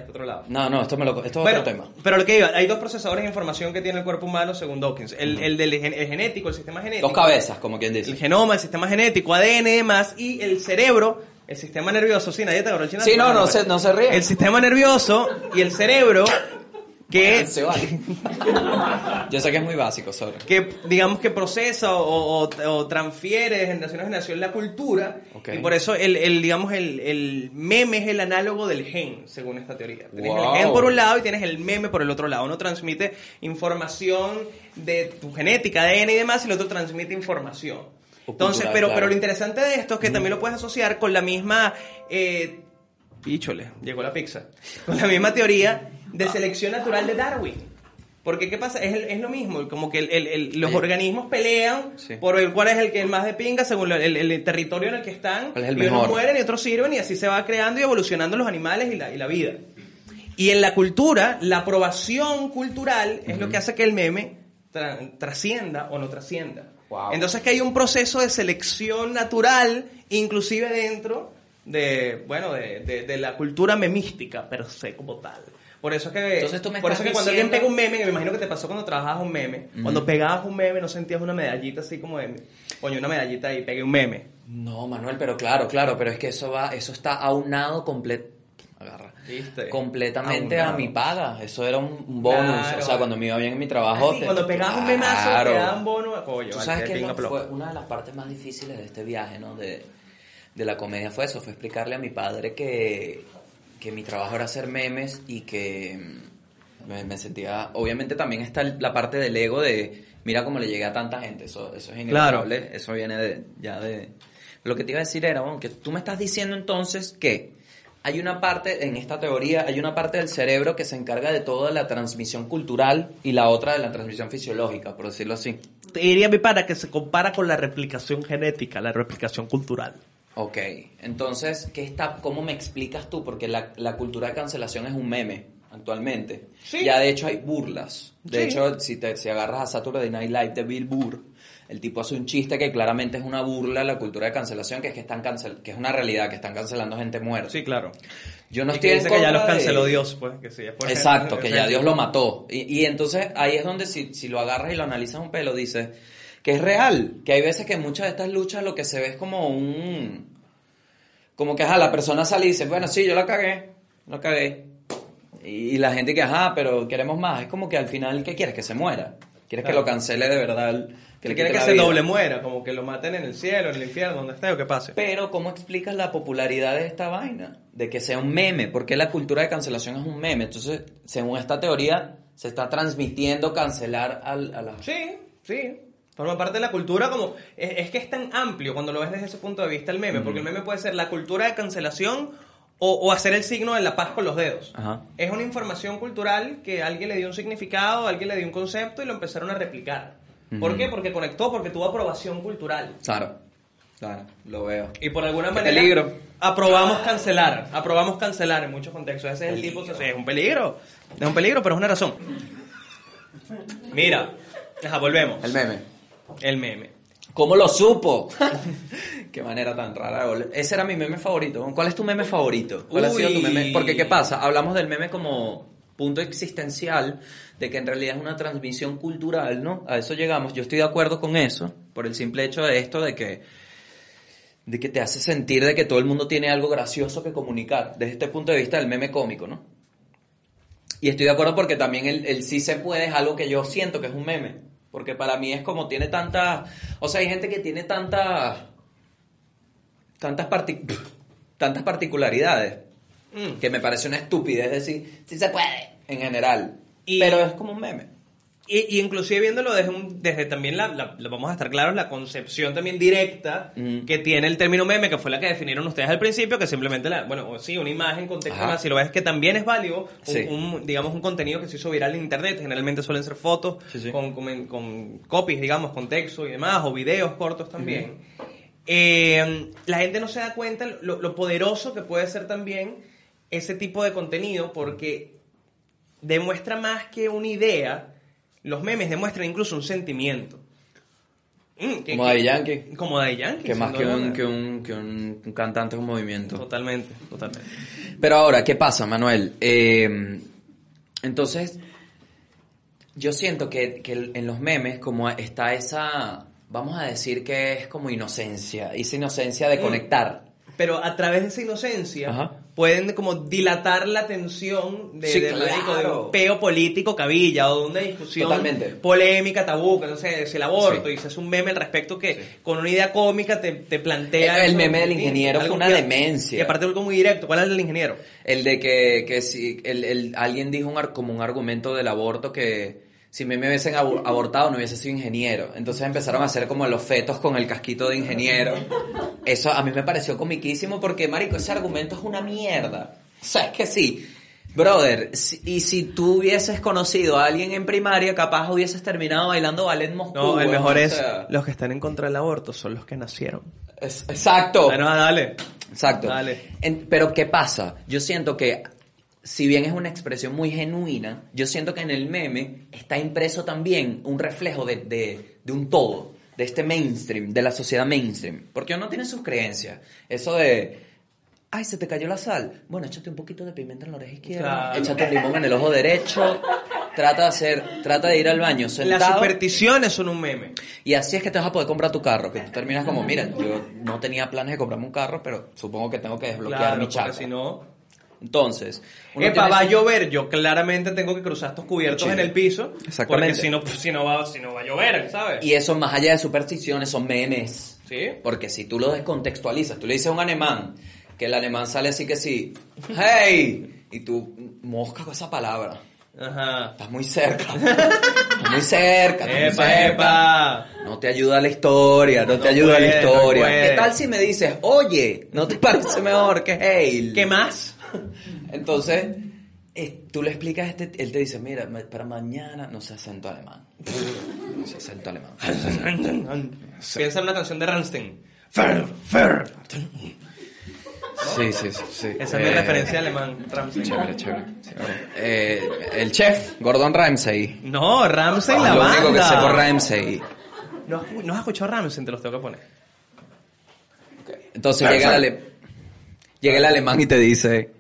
Otro lado. No, no, esto, me lo, esto es otro tema. pero lo que iba, hay dos procesadores de información que tiene el cuerpo humano según Dawkins. El, el del gen- el genético, el sistema genético. Dos cabezas, como quien El dice. genoma, el sistema genético, ADN y demás, y el cerebro, el sistema nervioso. Sí, nadie te agarró el chinazo. Sí, no, no se, no se ríe. El sistema nervioso y el cerebro, que, Se vale. Yo sé que es muy básico, sorry. que digamos que procesa o, o- o transfiere de generación a generación la cultura. Ok. Y por eso el, el, digamos, el, el meme es el análogo del gen, según esta teoría. Tienes Wow. el gen por un lado y tienes el meme por el otro lado. Uno transmite información de tu genética, ADN y demás, y el otro transmite información. O Entonces, cultural, pero, claro. pero lo interesante de esto es que también lo puedes asociar con la misma... Eh, píchole, llegó la pizza. Con la misma teoría de selección natural de Darwin. Porque, ¿qué pasa? Es, el- es lo mismo, como que el- el- los organismos pelean Sí. por el cuál es el que más de pinga según el, territorio en el que están. ¿Cuál es y unos mueren y otros sirven y así se va creando y evolucionando los animales y la, y la vida. Y en la cultura, la aprobación cultural es lo que hace que el meme tra- trascienda o no trascienda. Wow. Entonces que hay un proceso de selección natural, inclusive dentro de, bueno, de, de- de la cultura memística, per se como tal. Por eso es que, Entonces tú me por eso estás que cuando alguien diciendo- pega un meme, me imagino que te pasó cuando trabajabas un meme, cuando pegabas un meme no sentías una medallita así como de, coño, una medallita y pegué un meme. No, Manuel, pero claro, claro, pero es que eso va, eso está aunado completo. Agarra. ¿Viste? Completamente Aunado. a mi paga. Eso era un un bonus. Claro. O sea, cuando me iba bien en mi trabajo. Ah, sí, te- cuando pegabas un memazo, Claro. te daban bono, coño, Tú vale, sabes qué que pinga lo- plomo. fue una de las partes más difíciles de este viaje, ¿no? De, de la comedia fue eso, fue explicarle a mi padre que, que mi trabajo era hacer memes y que mm, me, me sentía... Obviamente también está la parte del ego de, mira cómo le llegué a tanta gente, eso, eso es inevitable, eso viene de, ya de... Lo que te iba a decir era, bueno, que tú me estás diciendo entonces que hay una parte, en esta teoría, hay una parte del cerebro que se encarga de toda la transmisión cultural y la otra de la transmisión fisiológica, por decirlo así. Te diría mi para que se compara con la replicación genética, la replicación cultural. Ok, entonces, ¿qué está, ¿cómo me explicas tú? Porque la, la cultura de cancelación es un meme actualmente. Sí. Ya de hecho hay burlas. De Sí. hecho, si, te, si agarras a Saturday Night Live de Bill Burr, el tipo hace un chiste que claramente es una burla a la cultura de cancelación, que es que están cancel que es una realidad, que están cancelando gente muerta. Sí, claro. Yo no Y estoy que en que ya los de- canceló Dios, pues, que sí. es por Exacto, que ya Dios lo mató. Y, y entonces ahí es donde si, si lo agarras y lo analizas un pelo, dices que es real, que hay veces que en muchas de estas luchas lo que se ve es como un... Como que, ajá, la persona sale y dice, bueno, sí, yo la cagué, la cagué. Y, y la gente que, ajá, pero queremos más. Es como que al final, ¿qué quieres? Que se muera. ¿Quieres que lo cancele de verdad? Que le quiere quite que la se vida? doble muera, como que lo maten en el cielo, en el infierno, donde esté o que pase. Pero, ¿cómo explicas la popularidad de esta vaina? De que sea un meme. Porque la cultura de cancelación es un meme. Entonces, según esta teoría, se está transmitiendo cancelar al, a la... Sí, sí. Forma parte de la cultura como... Es, es que es tan amplio cuando lo ves desde ese punto de vista el meme, porque el meme puede ser la cultura de cancelación o, o hacer el signo de la paz con los dedos. Ajá. Es una información cultural que alguien le dio un significado, alguien le dio un concepto y lo empezaron a replicar. ¿Por qué? Porque conectó, porque tuvo aprobación cultural. Claro, claro, lo veo. Y por alguna manera peligro. aprobamos cancelar, aprobamos cancelar en muchos contextos. Ese es el tipo que es un peligro, es un peligro, pero es una razón. Mira, ajá, volvemos. El meme. El meme. ¿Cómo lo supo? Qué manera tan rara. Ese era mi meme favorito. ¿Cuál es tu meme favorito? ¿Cuál ha sido tu meme? Porque, ¿qué pasa? Hablamos del meme como punto existencial, de que en realidad es una transmisión cultural, ¿no? A eso llegamos. Yo estoy de acuerdo con eso, por el simple hecho de esto, de que, de que te hace sentir de que todo el mundo tiene algo gracioso que comunicar, desde este punto de vista del meme cómico, ¿no? Y estoy de acuerdo porque también el, el sí se puede es algo que yo siento que es un meme. Porque para mí es como tiene tantas... O sea, hay gente que tiene tantas... Tantas, parti- tantas particularidades Mm. que me parece una estupidez decir, sí se puede, en general. Y- Pero es como un meme. Y, y inclusive viéndolo desde, un- desde también la, la- la- vamos a estar claros, la concepción también directa Mm. que tiene el término meme, que fue la que definieron ustedes al principio, que simplemente, la, bueno, sí, una imagen, contexto, más, si lo ves que también es válido, un, Sí. un, digamos, un contenido que se hizo viral en internet, generalmente suelen ser fotos Sí, sí. Con, con, con copies, digamos, con texto y demás, o videos cortos también. Eh, la gente no se da cuenta lo, lo poderoso que puede ser también ese tipo de contenido, porque demuestra más que una idea, los memes demuestran incluso un sentimiento. Mm, que- Como Daddy Yankee. Como Daddy Yankee. Que más que un, que, un, que un, un cantante con movimiento. Totalmente, totalmente. Pero ahora, ¿qué pasa, Manuel? Eh, entonces, yo siento que, que en los memes como está esa, vamos a decir que es como inocencia, esa inocencia de Mm. conectar. Pero a través de esa inocencia Ajá. Pueden como dilatar la tensión de, Sí, de, marico, de claro. un peo político cabilla o de una discusión Totalmente. polémica, tabú, que no sé, si el aborto, Sí. y se hace un meme al respecto que con una idea cómica te, te plantea... El eso meme del ingeniero fue una que- demencia. Y aparte algo muy directo, ¿cuál es el del ingeniero? El de que, que si el, el- alguien dijo un, como un argumento del aborto que si me, me hubiesen abor- abortado no hubiese sido ingeniero. Entonces empezaron a hacer como los fetos con el casquito de ingeniero. Eso a mí me pareció comiquísimo porque, marico, ese argumento es una mierda. O sea, es que sí. Brother, si- y si tú hubieses conocido a alguien en primaria, capaz hubieses terminado bailando ballet Moscú. No, el mejor es, sea, los que están en contra del aborto son los que nacieron. es- exacto. Bueno, dale. Exacto. Dale. En- pero ¿qué pasa? Yo siento que, si bien es una expresión muy genuina, yo siento que en el meme está impreso también un reflejo de, de- de un todo, de este mainstream, de la sociedad mainstream. Porque uno tiene sus creencias. Eso de, ay, se te cayó la sal. Bueno, échate un poquito de pimienta en la oreja izquierda, Claro. échate un limón en el ojo derecho. Trata de hacer, trata de ir al baño Las sentado. supersticiones son un meme. Y así es que te vas a poder comprar tu carro, que tú terminas como, mira, yo no tenía planes de comprarme un carro, pero supongo que tengo que desbloquear Claro, mi porque chakra. si no... Entonces, Epa, va a llover, yo claramente tengo que cruzar estos cubiertos en el piso. Exactamente. Porque si no, pues, si no, va, si no va a llover, ¿sabes? Y eso más allá de supersticiones son memes. Sí. Porque si tú lo descontextualizas, tú le dices a un alemán, que el alemán sale así que sí, hey, y tú mosca con esa palabra. Ajá. Estás muy cerca. Estás muy cerca. estás muy Epa, cerca. epa. No te ayuda la historia, no, te No ayuda puede, la no historia. puede. ¿Qué tal si me dices, oye, ¿no te parece mejor que Hale? ¿Qué más? Entonces, eh, tú le explicas, este, él te dice, mira, para mañana, no sé acento alemán. No sé acento alemán. Piensa en una canción de Rammstein. Fer, fer. Sí, sí, sí. sí. Esa es mi Eh, referencia alemán, Rammstein. Chévere, chévere. Eh, el chef, Gordon Ramsay. No, Rammstein la Lo banda. único que sé por Ramsay. ¿No has, no has escuchado Rammstein? Te los tengo que poner. Entonces llega el, llega el alemán y te dice,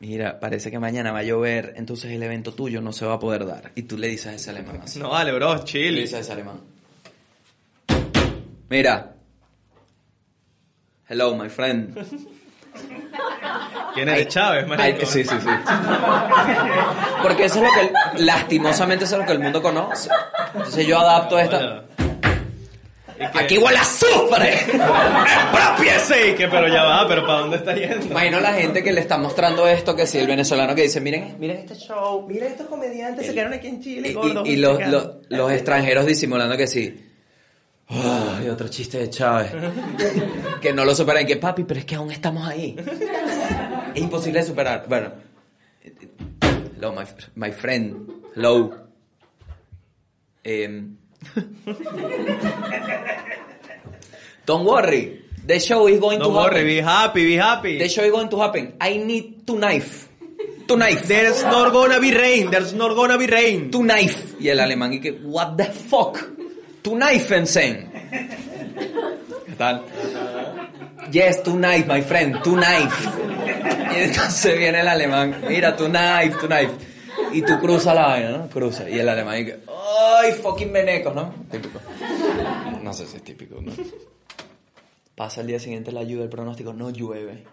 mira, parece que mañana va a llover, entonces el evento tuyo no se va a poder dar. Y tú le dices a ese alemán así. No, vale, bro, Le chill. dices a ese alemán. Mira. Hello, my friend. ¿Quién es de Chávez, marico? Sí, sí, sí. Porque eso es lo que, lastimosamente, eso es lo que el mundo conoce. Entonces yo adapto esta... ¿Y qué? ¡Aquí huele a azufre! ¡Expropiese! ¿Y qué? Pero ya va, ¿pero para dónde está yendo? Imagino la gente que le está mostrando esto, que si el venezolano que dice, miren, miren este show. Mira, estos comediantes se quedaron aquí en Chile, Y, gordos. y- y los, los, los extranjeros disimulando que sí. Ay, otro chiste de Chávez. que no lo superan. Que papi, pero es que aún estamos ahí. es imposible de superar. Bueno. Hello, my, my friend. Hello. Em. Don't worry. The show is going Don't to worry, happen. be happy, be happy. The show is going to happen. I need to knife. To knife. There's not gonna be rain, there's not gonna be rain. to knife. Y el alemán y que, what the fuck? To knife, Ensen. ¿Qué tal? Yes, tonight, my friend, tonight. Y entonces viene el alemán, mira, tonight, tonight. Y tú cruzas la vaina, ¿no? Cruza. Y el alemán dice, ¡ay, fucking venecos, ¿no? Típico. No sé si es típico, ¿no? Pasa el día siguiente la lluvia, el pronóstico, no llueve.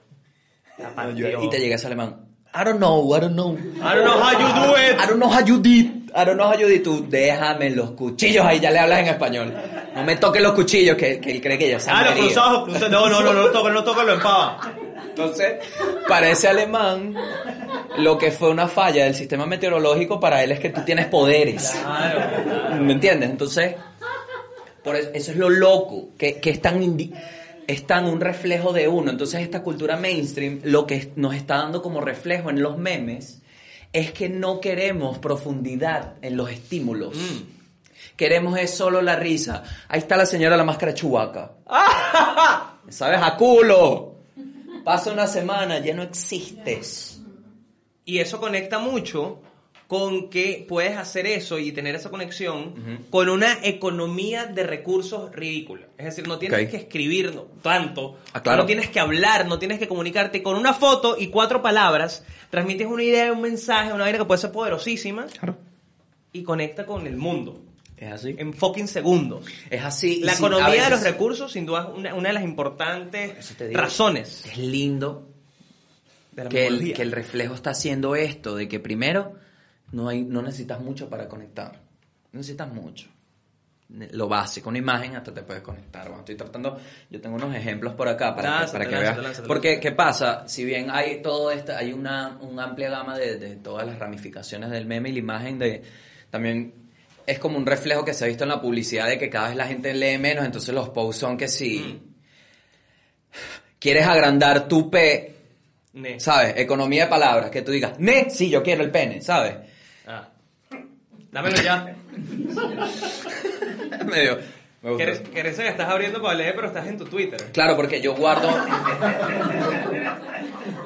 No llueve. Y te llega ese alemán, I don't know, I don't know. I don't know how you do it. I don't know how you did. I don't know how you did. Tú, déjame los cuchillos ahí, ya le hablas en español. No me toques los cuchillos, que, que él cree que yo sé. Ah, los cruzados, cruzados. No, no, no, no, toca, no toca, lo empava. Entonces, para ese alemán, lo que fue una falla del sistema meteorológico, para él es que tú tienes poderes. ¿Me entiendes? Entonces, por eso, eso es lo loco, que, que es tan indi- es tan un reflejo de uno. Entonces, esta cultura mainstream, lo que nos está dando como reflejo en los memes, es que no queremos profundidad en los estímulos. Queremos es solo la risa. Ahí está la señora la máscara de Chewbacca. ¿Sabes? A culo. Pasa una semana, ya no existes. Y eso conecta mucho con que puedes hacer eso y tener esa conexión con una economía de recursos ridícula. Es decir, no tienes Ok. que escribir tanto, Ah, claro. no tienes que hablar, no tienes que comunicarte. Con una foto y cuatro palabras, transmites una idea, un mensaje, una vaina que puede ser poderosísima Claro. y conecta con el mundo Es así. en fucking segundos. Es así. La economía de los recursos, sin duda, es una, una de las importantes digo. razones Es lindo que el, que el reflejo está haciendo esto, de que primero no, hay, no necesitas mucho para conectar. No necesitas mucho. Lo básico, una imagen hasta te puedes conectar. Bueno, estoy tratando, yo tengo unos ejemplos por acá para que, para que lánzate, veas. lánzate, Porque, ¿qué pasa? Si bien hay todo esto, hay una, una amplia gama de, de todas las ramificaciones del meme y la imagen de también es como un reflejo que se ha visto en la publicidad de que cada vez la gente lee menos, entonces los posts son que si quieres agrandar tu P, Ne. ¿sabes? Economía de palabras, que tú digas, ne, sí, yo quiero el pene, ¿sabes? Ah. Dámelo ya. Medio, me gusta. ¿Quieres, quieres que estás abriendo para leer, pero estás en tu Twitter? Claro, porque yo guardo.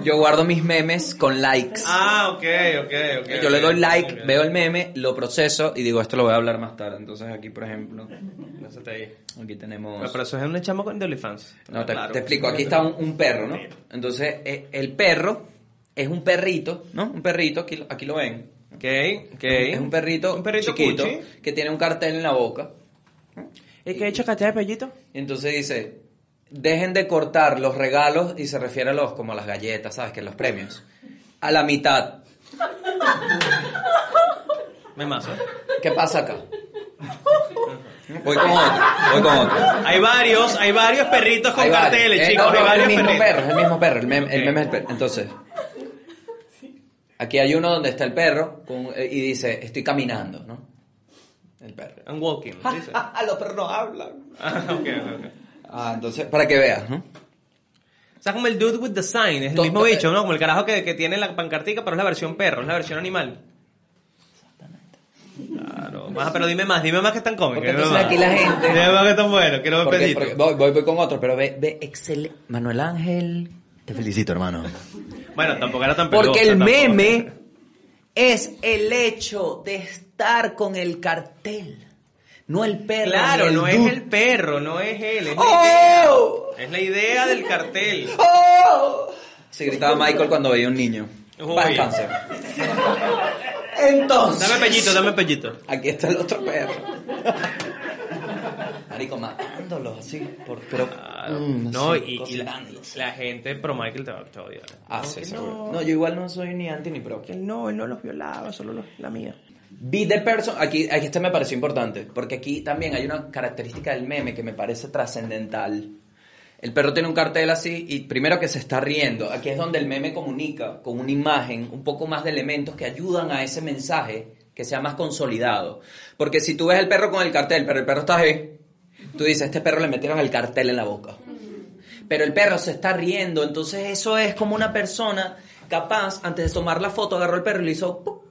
yo guardo mis memes con likes. Ah, ok, ok, ok. yo le doy like, veo el meme, lo proceso y digo, esto lo voy a hablar más tarde. Entonces aquí, por ejemplo, aquí tenemos. Pero, pero eso es un chamo con de OnlyFans. No, te, Claro. te explico, aquí está un, un perro, ¿no? Entonces, eh, el perro es un perrito, ¿no? Un perrito, aquí, lo- aquí lo ven. Ok, ok. Es un perrito, Un perrito chiquito cuchi. que tiene un cartel en la boca. ¿Y qué ha hecho cachai de pellito? Entonces dice, dejen de cortar los regalos y se refiere a los como a las galletas, ¿sabes? Que los premios. A la mitad. Me mazo. ¿Qué pasa acá? Voy con otro, voy con otro. Hay varios, hay varios perritos con va. carteles, Eh, chicos. no, no, hay es varios el mismo perritos. perro, es el mismo perro, el meme, el Ok. meme es el perro. Entonces, aquí hay uno donde está el perro con- eh, y dice, estoy caminando, ¿no? El perro. I'm walking, dice. los perros no hablan. Ah, ok, ok, ok. Ah, entonces, para que veas, ¿no? O sea, como el dude with the sign, es el mismo bicho, ¿no? Como el carajo que, que tiene la pancartica, pero es la versión perro, es la versión animal. Claro. Más, pero dime más, dime más que están cómicos. Porque dime entonces más. aquí la gente- Dime más que están buenos, quiero ver pedito. voy, voy, voy con otro, pero ve, ve, excelente. Manuel Ángel, te felicito, hermano. Bueno, tampoco era tan Porque peludo, el tampoco. meme es el hecho de estar con el cartel, no el perro. Claro, el no es el perro, no es él, es la ¡Oh! idea. Es la idea del cartel. ¡Oh! Se gritaba Michael cuando veía un niño. Cáncer. Entonces. Dame pellito, dame pellito. Aquí está el otro perro. Marico, matándolos así. Por, pero. Claro. mm, no, así, y, y la, gente pro Michael te va a odiar. Ah, No, sí, no, No, yo igual no soy ni anti ni pro. que él no, él no los violaba, solo los- la mía. Be the person, aquí, aquí este me pareció importante, porque aquí también hay una característica del meme que me parece trascendental. El perro tiene un cartel así y primero que se está riendo. Aquí es donde el meme comunica con una imagen, un poco más de elementos que ayudan a ese mensaje que sea más consolidado. Porque si tú ves el perro con el cartel, pero el perro está ahí, tú dices, este perro le metieron el cartel en la boca. Pero el perro se está riendo, entonces eso es como una persona capaz, antes de tomar la foto, agarró el perro y le hizo...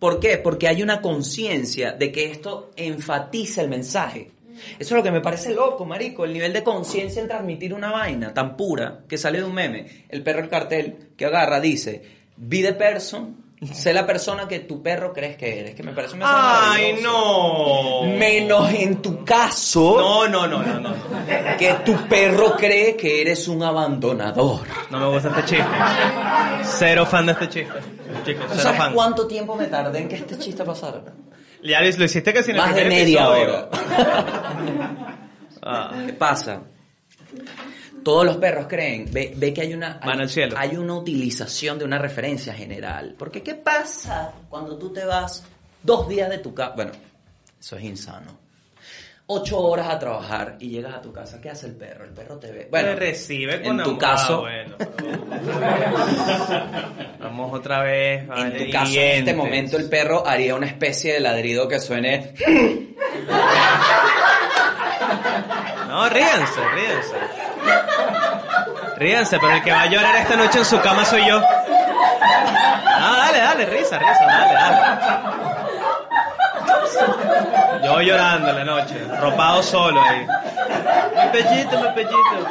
¿Por qué? Porque hay una conciencia de que esto enfatiza el mensaje. Eso es lo que me parece loco, marico, el nivel de conciencia en transmitir una vaina tan pura que sale de un meme. El perro el cartel que agarra dice, be the person sé la persona que tu perro crees que eres, que me parece un mensaje Ay, no. Menos en tu caso, No, no, no, no, no. que tu perro cree que eres un abandonador. No me gusta este chiste. Cero fan de este chiste. Chicos, ¿Tú cero sabes fan. cuánto tiempo me tardé en que este chiste pasara? Ya lo hiciste casi en el Más de media episodio. hora. Ah. ¿Qué pasa? Todos los perros creen, ve, ve que hay una, hay, al cielo. hay una utilización de una referencia general. Porque ¿qué pasa cuando tú te vas dos días de tu casa? Bueno, eso es insano. Ocho horas a trabajar y llegas a tu casa. ¿Qué hace el perro? El perro te ve. Bueno, Te recibe con en tu amor. caso, Ah, bueno, Vamos otra vez. en tu caso, en este momento el perro haría una especie de ladrido que suene. No, ríanse, ríanse. Ríanse, pero el que va a llorar esta noche en su cama soy yo. No, dale, dale, risa, risa, dale, dale. Yo llorando en la noche, ropado solo ahí. Mi pellito, mi pellito.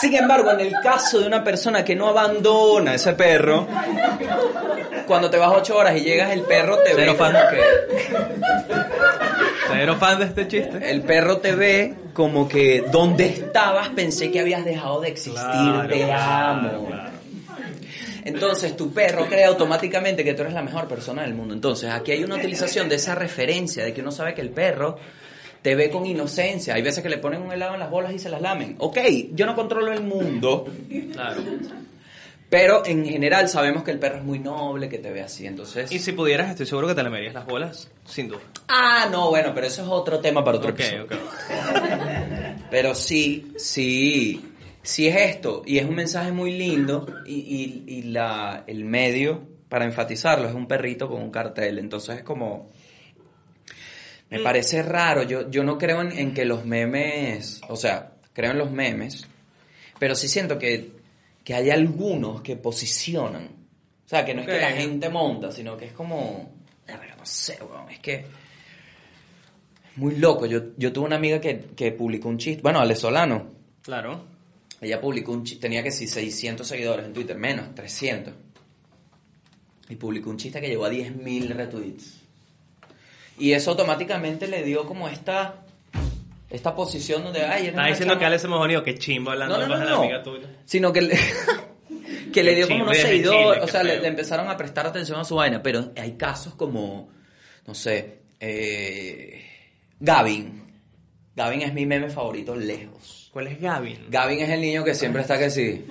Sin embargo, en el caso de una persona que no abandona a ese perro, cuando te vas ocho horas y llegas, el perro te Cero ve fan. que Cero fan de este chiste. el perro te ve como que donde estabas pensé que habías dejado de existir, Claro, te amo. claro. Entonces tu perro cree automáticamente que tú eres la mejor persona del mundo. Entonces aquí hay una utilización de esa referencia de que uno sabe que el perro te ve con inocencia. Hay veces que le ponen un helado en las bolas y se las lamen. Ok, yo no controlo el mundo, Claro. Pero en general sabemos que el perro es muy noble, que te ve así. Entonces... Y si pudieras, estoy seguro que te le merías las bolas, sin duda. Ah, no, bueno, pero eso es otro tema para otro Ok, episodio. ok. Pero sí, sí, sí es esto. Y es un mensaje muy lindo. Y, y- y la, el medio, para enfatizarlo, es un perrito con un cartel. Entonces es como... Me parece raro. Yo, yo no creo en, en que los memes... O sea, creo en los memes. Pero sí siento que, que hay algunos que posicionan. O sea, que no es que la gente monta, sino que es como... No sé, weón. Es que... Muy loco. Yo, yo tuve una amiga que, que publicó un chiste. Bueno, Ale Solano. Claro. Ella publicó un chiste. Tenía que sí 600 seguidores en Twitter. Menos, 300. Y publicó un chiste que llegó a 10.000 retweets. Y eso automáticamente le dio como esta. Esta posición donde. Ay, una diciendo chama- que Alex mojonido, que chimbo hablando no, no, amiga tuya. Sino que le, que le dio como unos seguidores, o sea, le empezaron a prestar atención a su vaina, pero hay casos como, no sé, eh, Gavin. Gavin es mi meme favorito lejos. ¿Cuál es Gavin? Gavin es el niño que siempre está que sí.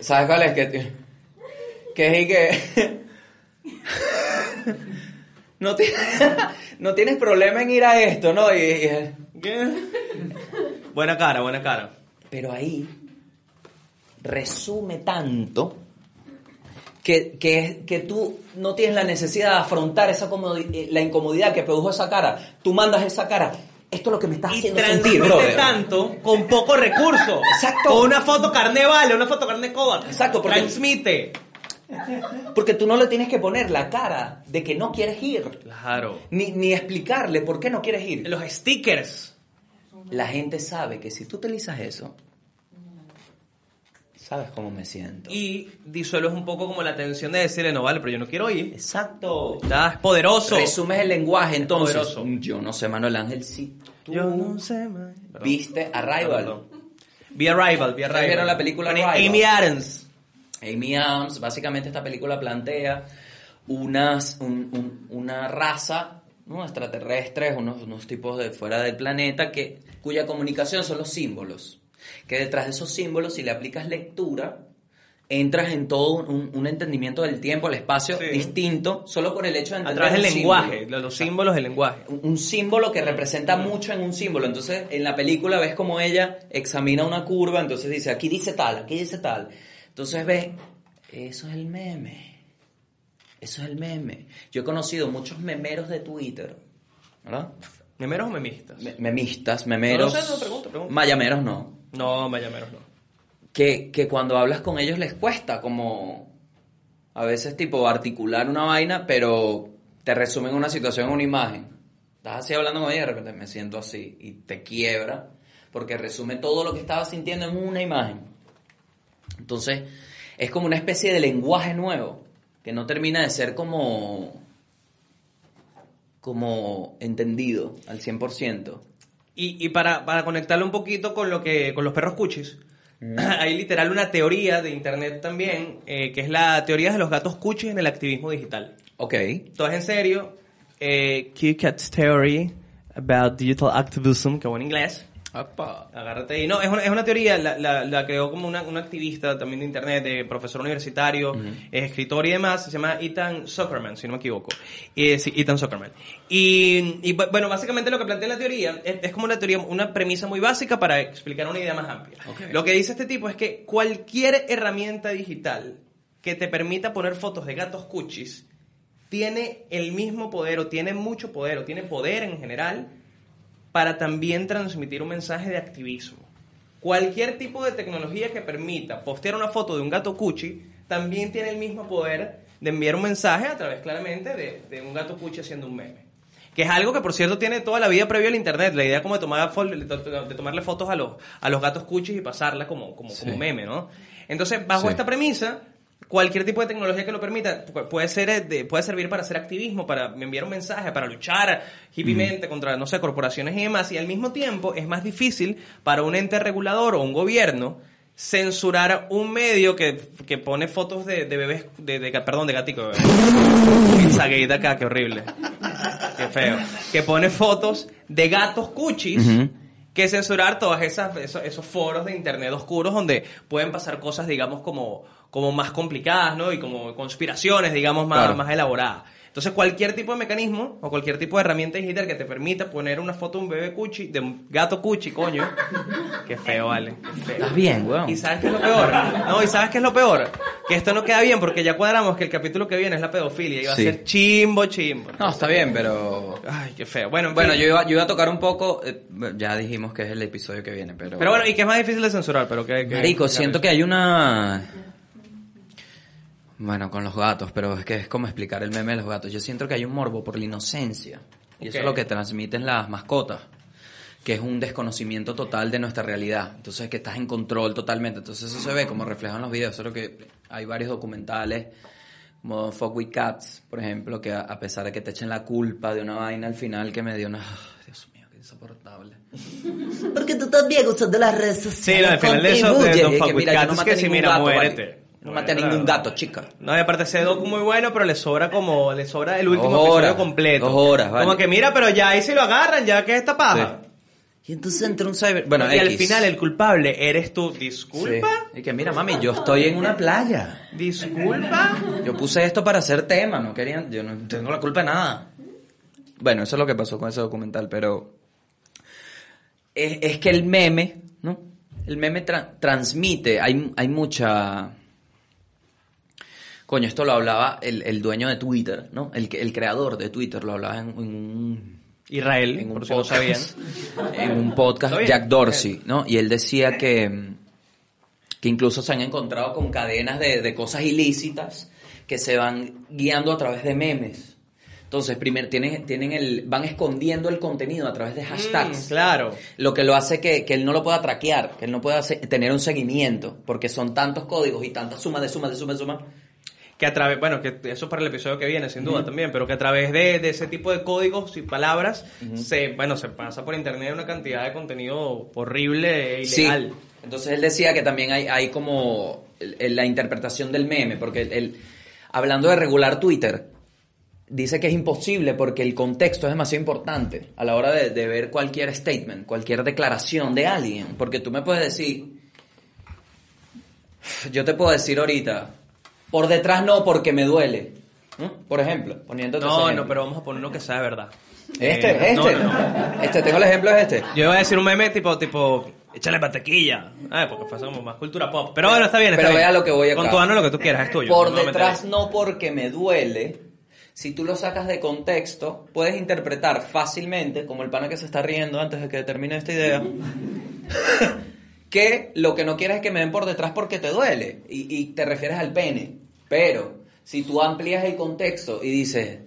¿Sabes cuál es? Que, que es y que... no, ti- no tienes problema en ir a esto, ¿no? Y-. Buena cara, buena cara. Pero ahí resume tanto que, que, que tú no tienes la necesidad de afrontar esa eh, la incomodidad que produjo esa cara. Tú mandas esa cara. Esto es lo que me está Y haciendo sentir, brother. tanto con poco recurso. Exacto. Con una foto carne vale, una foto carne coba. Exacto, Transmite. Porque tú no le tienes que poner la cara de que no quieres ir. Claro. Ni, ni explicarle por qué no quieres ir. Los stickers. La gente sabe que si tú utilizas eso, sabes cómo me siento. Y disuelves un poco como la tensión de decirle, no vale, pero yo no quiero ir. Exacto. Estás poderoso. Resumes el lenguaje, entonces. poderoso. Yo no sé, Manuel Ángel, si tú Yo no sé, man. Perdón. viste Arrival. Vi Arrival, vi Arrival. vieron la película Arrival? Amy Adams. Amy Adams, básicamente esta película plantea unas, un- un- una raza ¿no? extraterrestres, unos, unos tipos de fuera del planeta, que, cuya comunicación son los símbolos. Que detrás de esos símbolos, si le aplicas lectura, entras en todo un, un entendimiento del tiempo, el espacio Sí. distinto, solo por el hecho de A entender través del lenguaje, símbolo. los, los símbolos del lenguaje. un, un símbolo que representa mucho en un símbolo. Entonces, en la película ves como ella examina una curva, entonces dice, aquí dice tal, aquí dice tal. Entonces ves, eso es el meme. Eso es el meme. Yo he conocido muchos memeros de Twitter, ¿verdad? ¿Memeros o memistas? Me- memistas, memeros. No, no sé, no, pregunto, pregunto. Mayameros no. No, mayameros no. Que, que cuando hablas con ellos les cuesta como a veces tipo articular una vaina, pero te resumen una situación en una imagen. Estás así hablando con ella y de repente me siento así y te quiebra porque resume todo lo que estabas sintiendo en una imagen. Entonces, es como una especie de lenguaje nuevo, que no termina de ser como, como entendido al 100%. Y, y para, para conectarlo un poquito con lo que con los perros cuchis, hay literal una teoría de internet también, eh, que es la teoría de los gatos cuchis en el activismo digital. Ok. Todo es en serio. Eh, Q-Cat's Theory about Digital Activism, que en inglés. Agárrate ahí. No, es una, es una teoría, la, la, la creó como una, un activista también de internet, de profesor universitario, es escritor y demás, se llama Ethan Zuckerman, si no me equivoco. Y, sí, Ethan Zuckerman. Y, y, bu- bueno, básicamente lo que plantea la teoría es, es como una teoría, una premisa muy básica para explicar una idea más amplia. Lo que dice este tipo es que cualquier herramienta digital que te permita poner fotos de gatos cuchis tiene el mismo poder o tiene mucho poder o tiene poder en general para también transmitir un mensaje de activismo. Cualquier tipo de tecnología que permita postear una foto de un gato cuchi también tiene el mismo poder de enviar un mensaje a través claramente de, de un gato cuchi haciendo un meme. Que es algo que, por cierto, tiene toda la vida previo al Internet. La idea como de, tomar de tomarle fotos a los, a los gatos cuchis y pasarla como, como, como meme, ¿no? Entonces, bajo Sí. esta premisa, cualquier tipo de tecnología que lo permita pu- puede ser eh, de- puede servir para hacer activismo, para enviar un mensaje, para luchar hippiemente contra, no sé, corporaciones y demás. Y al mismo tiempo es más difícil para un ente regulador o un gobierno censurar un medio que, que pone fotos de, de bebés, de, de perdón, de gatico. Acá, qué horrible. Qué feo. Que pone fotos de gatos cuchis que censurar todas esas esos, esos foros de internet oscuros donde pueden pasar cosas digamos como como más complicadas no y como conspiraciones digamos más Claro. más elaboradas entonces cualquier tipo de mecanismo o cualquier tipo de herramienta digital que te permita poner una foto de un bebé cuchi de un gato cuchi coño qué feo vale qué feo. ¿Estás bien, weón? ¿Y sabes qué es lo peor? No, ¿y sabes qué es lo peor? Que esto no queda bien porque ya cuadramos que el capítulo que viene es la pedofilia y va Sí. a ser chimbo, chimbo. No, está bien, pero... Ay, qué feo. Bueno, en Bueno, yo iba, yo iba a tocar un poco, eh, ya dijimos que es el episodio que viene, pero... Pero bueno, y que es más difícil de censurar, pero que... que- Marico, siento que hay una... Bueno, con los gatos, pero es que es como explicar el meme de los gatos. Yo siento que hay un morbo por la inocencia. Y eso es lo que transmiten las mascotas. Que es un desconocimiento total de nuestra realidad. Entonces, que estás en control totalmente. Entonces, eso se ve como reflejado en los videos. Solo que hay varios documentales, como Fuck with Cats, por ejemplo, que a, pesar de que te echen la culpa de una vaina al final que me dio una... Dios mío, qué insoportable. Porque tú también usas de las redes sociales. Sí, al final de eso, de. Don't Y Fuck que mira, yo no es que sí, ningún mira, gato, muérete. vale. No maté a Bueno, ningún gato, chica. No, y aparte ese docu muy bueno, pero le sobra como, le sobra el último Dos episodio completo. dos horas, vale. Como que mira, pero ya ahí se lo agarran, ya que es esta paja. Y entonces entra un cyber... Bueno, y al final el culpable eres tú. Sí. Disculpa, Y que mira, mami, yo estoy en una playa. disculpa. Yo puse esto para hacer tema, no querían, yo no tengo la culpa de nada. Bueno, eso es lo que pasó con ese documental, pero es, es que el meme, ¿no? El meme tra- transmite, hay, hay mucha... Coño, esto lo hablaba el, el dueño de Twitter, ¿no? El, el creador de Twitter lo hablaba en, un Israel, en un por si no sabían. podcast, en un podcast. Jack Dorsey, ¿no? Y él decía que, que incluso se han encontrado con cadenas de, de cosas ilícitas que se van guiando a través de memes. Entonces, primero tienen, tienen el, van escondiendo el contenido a través de hashtags. Mm, claro. Lo que lo hace que, que él no lo pueda traquear, que él no pueda tener un seguimiento, porque son tantos códigos y tantas sumas de sumas de sumas de sumas. Que a través, bueno, que eso para el episodio que viene, sin duda también, pero que a través de, de ese tipo de códigos y palabras, se, bueno, se pasa por internet una cantidad de contenido horrible e ilegal. Sí. Entonces él decía que también hay, hay como la interpretación del meme, porque él, él- hablando de regular Twitter, dice que es imposible porque el contexto es demasiado importante a la hora de, de ver cualquier statement, cualquier declaración de alguien, porque tú me puedes decir, yo te puedo decir ahorita, por detrás no porque me duele, ¿no? por ejemplo, poniéndote ese No, ejemplo. no, pero vamos a poner uno que sea de verdad. Este, Eh, este, no, no. este, tengo el ejemplo de este. Yo iba a decir un meme tipo, tipo, échale mantequilla. Ah, porque fue como más cultura pop. Pero bueno, está bien, está Pero bien. vea lo que voy acá. Con tu ano lo que tú quieras, es tuyo. Por no me meteré. detrás no porque me duele. Si tú lo sacas de contexto, puedes interpretar fácilmente, como el pana que se está riendo antes de que termine esta idea, que lo que no quieres es que me den por detrás porque te duele y, y te refieres al pene. Pero si tú amplías el contexto y dices,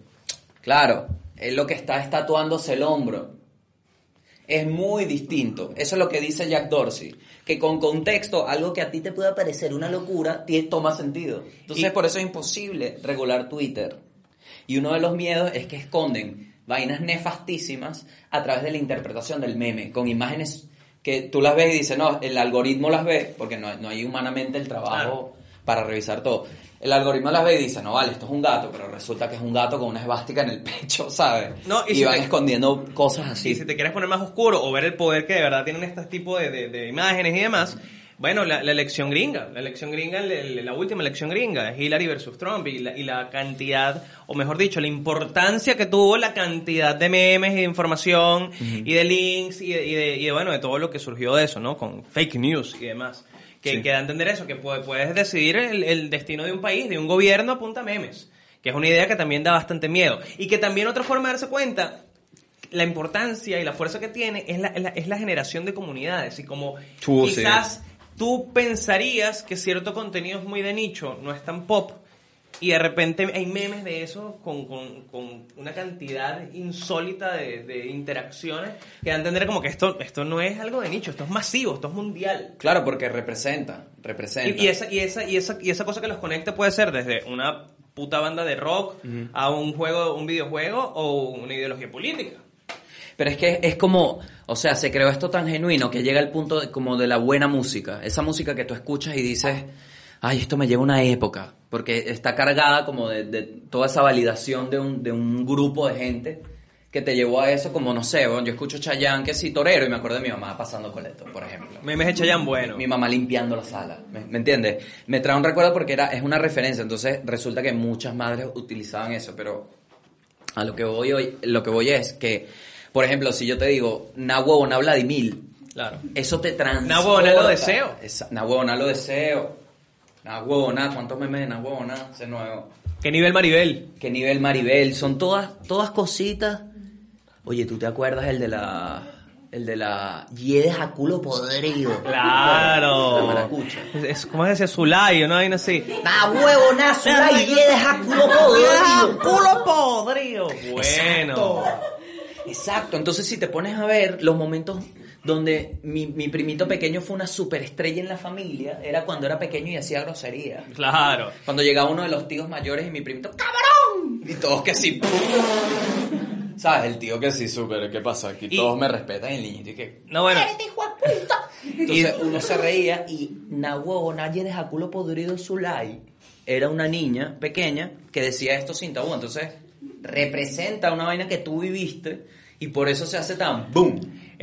claro, él lo que está es tatuándose el hombro. es muy distinto. Eso es lo que dice Jack Dorsey. Que con contexto, algo que a ti te pueda parecer una locura, tiene, toma sentido. Entonces, Y- por eso es imposible regular Twitter. Y uno de los miedos es que esconden vainas nefastísimas a través de la interpretación del meme, con imágenes que tú las ves y dices, no, el algoritmo las ve, porque no, no hay humanamente el trabajo Claro. Para revisar todo. El algoritmo las ve y dice, no vale, esto es un gato, pero resulta que es un gato con una esvástica en el pecho, ¿sabes? No, y y si van te- escondiendo cosas así. Y si te quieres poner más oscuro o ver el poder que de verdad tienen este tipo de, de- de imágenes y demás, bueno, la, la elección gringa, la elección gringa, la última elección gringa, Hillary versus Trump, y la, y la cantidad, o mejor dicho, la importancia que tuvo la cantidad de memes y de información y de links y de, y de- y de, bueno, de todo lo que surgió de eso, ¿no? Con fake news y demás. Que, Sí. que da a entender eso, que puede- puedes decidir el, el destino de un país, de un gobierno a punta memes. Que es una idea que también da bastante miedo. Y que también otra forma de darse cuenta la importancia y la fuerza que tiene es la, es la, es la generación de comunidades. Y como quizás tú pensarías que cierto contenido es muy de nicho, no es tan pop, y de repente hay memes de eso con, con- con una cantidad insólita de, de interacciones que da a entender como que esto, esto no es algo de nicho, esto es masivo, esto es mundial. Claro, porque representa, representa. Y, y esa, y, esa, y, esa, y esa cosa que los conecta puede ser desde una puta banda de rock a un juego, un videojuego o una ideología política. Pero es que es como, o sea, se creó esto tan genuino que llega al punto de- como de la buena música. Esa música que tú escuchas y dices, ay, esto me lleva a una época. Porque está cargada como de, de toda esa validación de un, de un grupo de gente que te llevó a eso, como no sé, bueno, yo escucho Chayanne, que sí, torero, y me acuerdo de mi mamá pasando coleto, por ejemplo. Memes de Chayanne, bueno. Mi mamá limpiando la sala, ¿me, me entiendes? Me trae un recuerdo porque era, es una referencia, entonces resulta que muchas madres utilizaban eso, pero a lo que voy hoy, lo que voy es que, por ejemplo, si yo te digo, na huevona Vladimir, Claro. eso te transporta. Na huevona lo deseo. Esa- Na huevona lo deseo. Na huevona, ¿cuántos memes de na huevona? Ese nuevo. ¿Qué nivel Maribel? ¿Qué nivel Maribel? Son todas, todas cositas. Oye, ¿tú te acuerdas el de la... El de la... Yedes a culo podrido. Claro. La maracucha. Es, ¿Cómo es ese Zulayo? ¿No? Hay así. Na huevonazo, la yedes a culo podrido. culo podrido! Bueno. Exacto, entonces si te pones a ver los momentos donde mi, mi primito pequeño fue una superestrella en la familia, era cuando era pequeño y hacía grosería. Claro. Cuando llegaba uno de los tíos mayores y mi primito, ¡cabrón! Y todos que sí. ¿Sabes? El tío que sí, súper, ¿qué pasa? Aquí Y- todos me respetan y el niñito y que... No, bueno. Entonces uno se reía y na huevo, nadie deja culo podrido Zulay. Era una niña pequeña que decía esto sin tabú. Entonces representa una vaina que tú viviste y por eso se hace tan boom.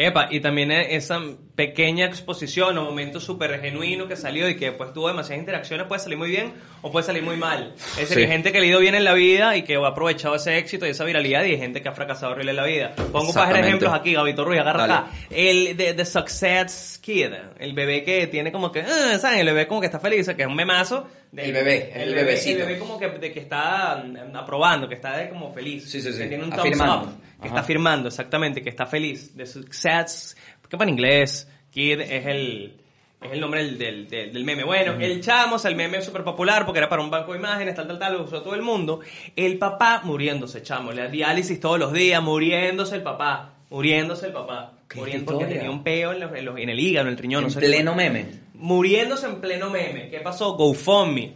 Epa, y también esa pequeña exposición o momento súper genuino que salió y que después tuvo demasiadas interacciones puede salir muy bien o puede salir muy mal. Es decir, Sí. hay gente que le ha ido bien en la vida y que ha aprovechado ese éxito y esa viralidad y hay gente que ha fracasado horrible en la vida. Pongo un par de Exactamente. ejemplos aquí, Gabito Ruiz, agarra Dale. acá. El de The Success Kid, el bebé que tiene como que, ah, ¿saben? El bebé como que está feliz, que es un memazo. de- El bebé, el bebé, bebecito. El bebé como que, de que está mm, aprobando, que está de como feliz. Sí, sí, sí. Que tiene un thumbs up, que Ajá. está firmando, exactamente, que está feliz. De Success, ¿qué para inglés? Kid es el, es el nombre del, del, del- del meme. Bueno, el chamo, o sea, el meme es súper popular porque era para un banco de imágenes, tal, tal, tal, lo usó todo el mundo. El papá muriéndose, chamo, la diálisis todos los días, muriéndose el papá, muriéndose el papá. ¿Qué Muriendo porque tenía un peo en, los- en los- en el hígado, en el riñón, no sé. pleno meme. Muriéndose en pleno meme. ¿Qué pasó? GoFundMe.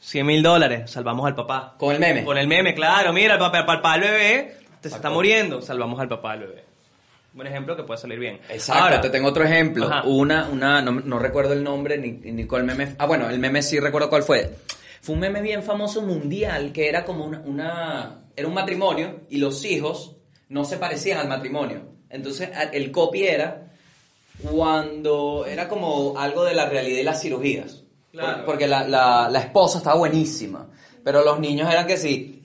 100 mil dólares, salvamos al papá. Con el meme. Con el meme, claro. Mira, el papá, el papá del bebé te se está muriendo, salvamos al papá del bebé. Buen ejemplo que puede salir bien. Exacto, Ahora, te tengo otro ejemplo. Ajá. Una, una, no, no recuerdo el nombre ni, ni cuál meme. Ah, bueno, el meme sí recuerdo cuál fue. Fue un meme bien famoso mundial que era como una, una era un matrimonio y los hijos no se parecían al matrimonio. Entonces el copy era cuando era como algo de la realidad y las cirugías. Claro. Por- Porque la, la, la esposa estaba buenísima, pero los niños eran que sí.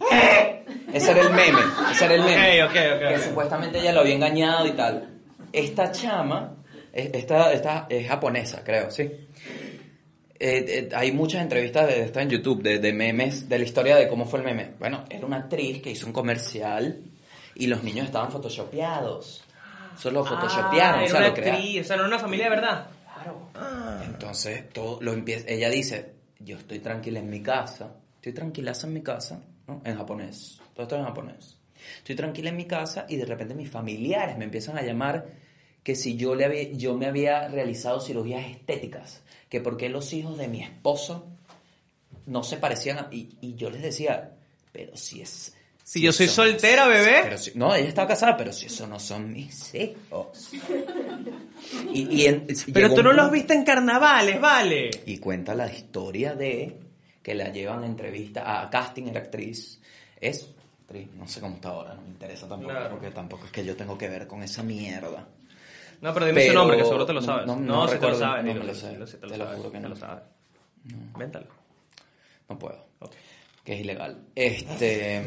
Ese era el meme, ese era el meme. Ok, ok, ok, Que supuestamente ella lo había engañado y tal. Esta chama, es- esta, esta es japonesa, creo, sí. Eh, eh, hay muchas entrevistas de esta en YouTube, de, de memes, de la historia de cómo fue el meme. Bueno, era una actriz que hizo un comercial y los niños estaban photoshopeados. Eso lo photoshopearon, Ah, o era sea, una lo crearon. actriz, o sea, no era una familia de verdad. Entonces, todo lo empieza, ella dice, yo estoy tranquila en mi casa, estoy tranquilaza en mi casa, ¿no? en japonés, todo esto en japonés. Estoy tranquila en mi casa y de repente mis familiares me empiezan a llamar que si yo, le había, yo me había realizado cirugías estéticas, que por qué los hijos de mi esposo no se parecían a... Y, y yo les decía, pero si es... Si yo soy soltera, bebé. pero si- no, ella estaba casada, pero si eso no son mis hijos. Y, y en- Pero tú un no los viste en carnavales, vale. y cuenta la historia de que la llevan a entrevista, a casting, era actriz. Es actriz, no sé cómo está ahora, no me interesa tampoco, Claro. porque tampoco es que yo tengo que ver con esa mierda. No, pero dime su nombre, que seguro te lo no, sabes. no, No, no si te lo recuerdo, sabes. no me lo sé, si te lo te lo sabes, juro que te no. lo sabes. Véntalo. No puedo, Ok. que es ilegal. Este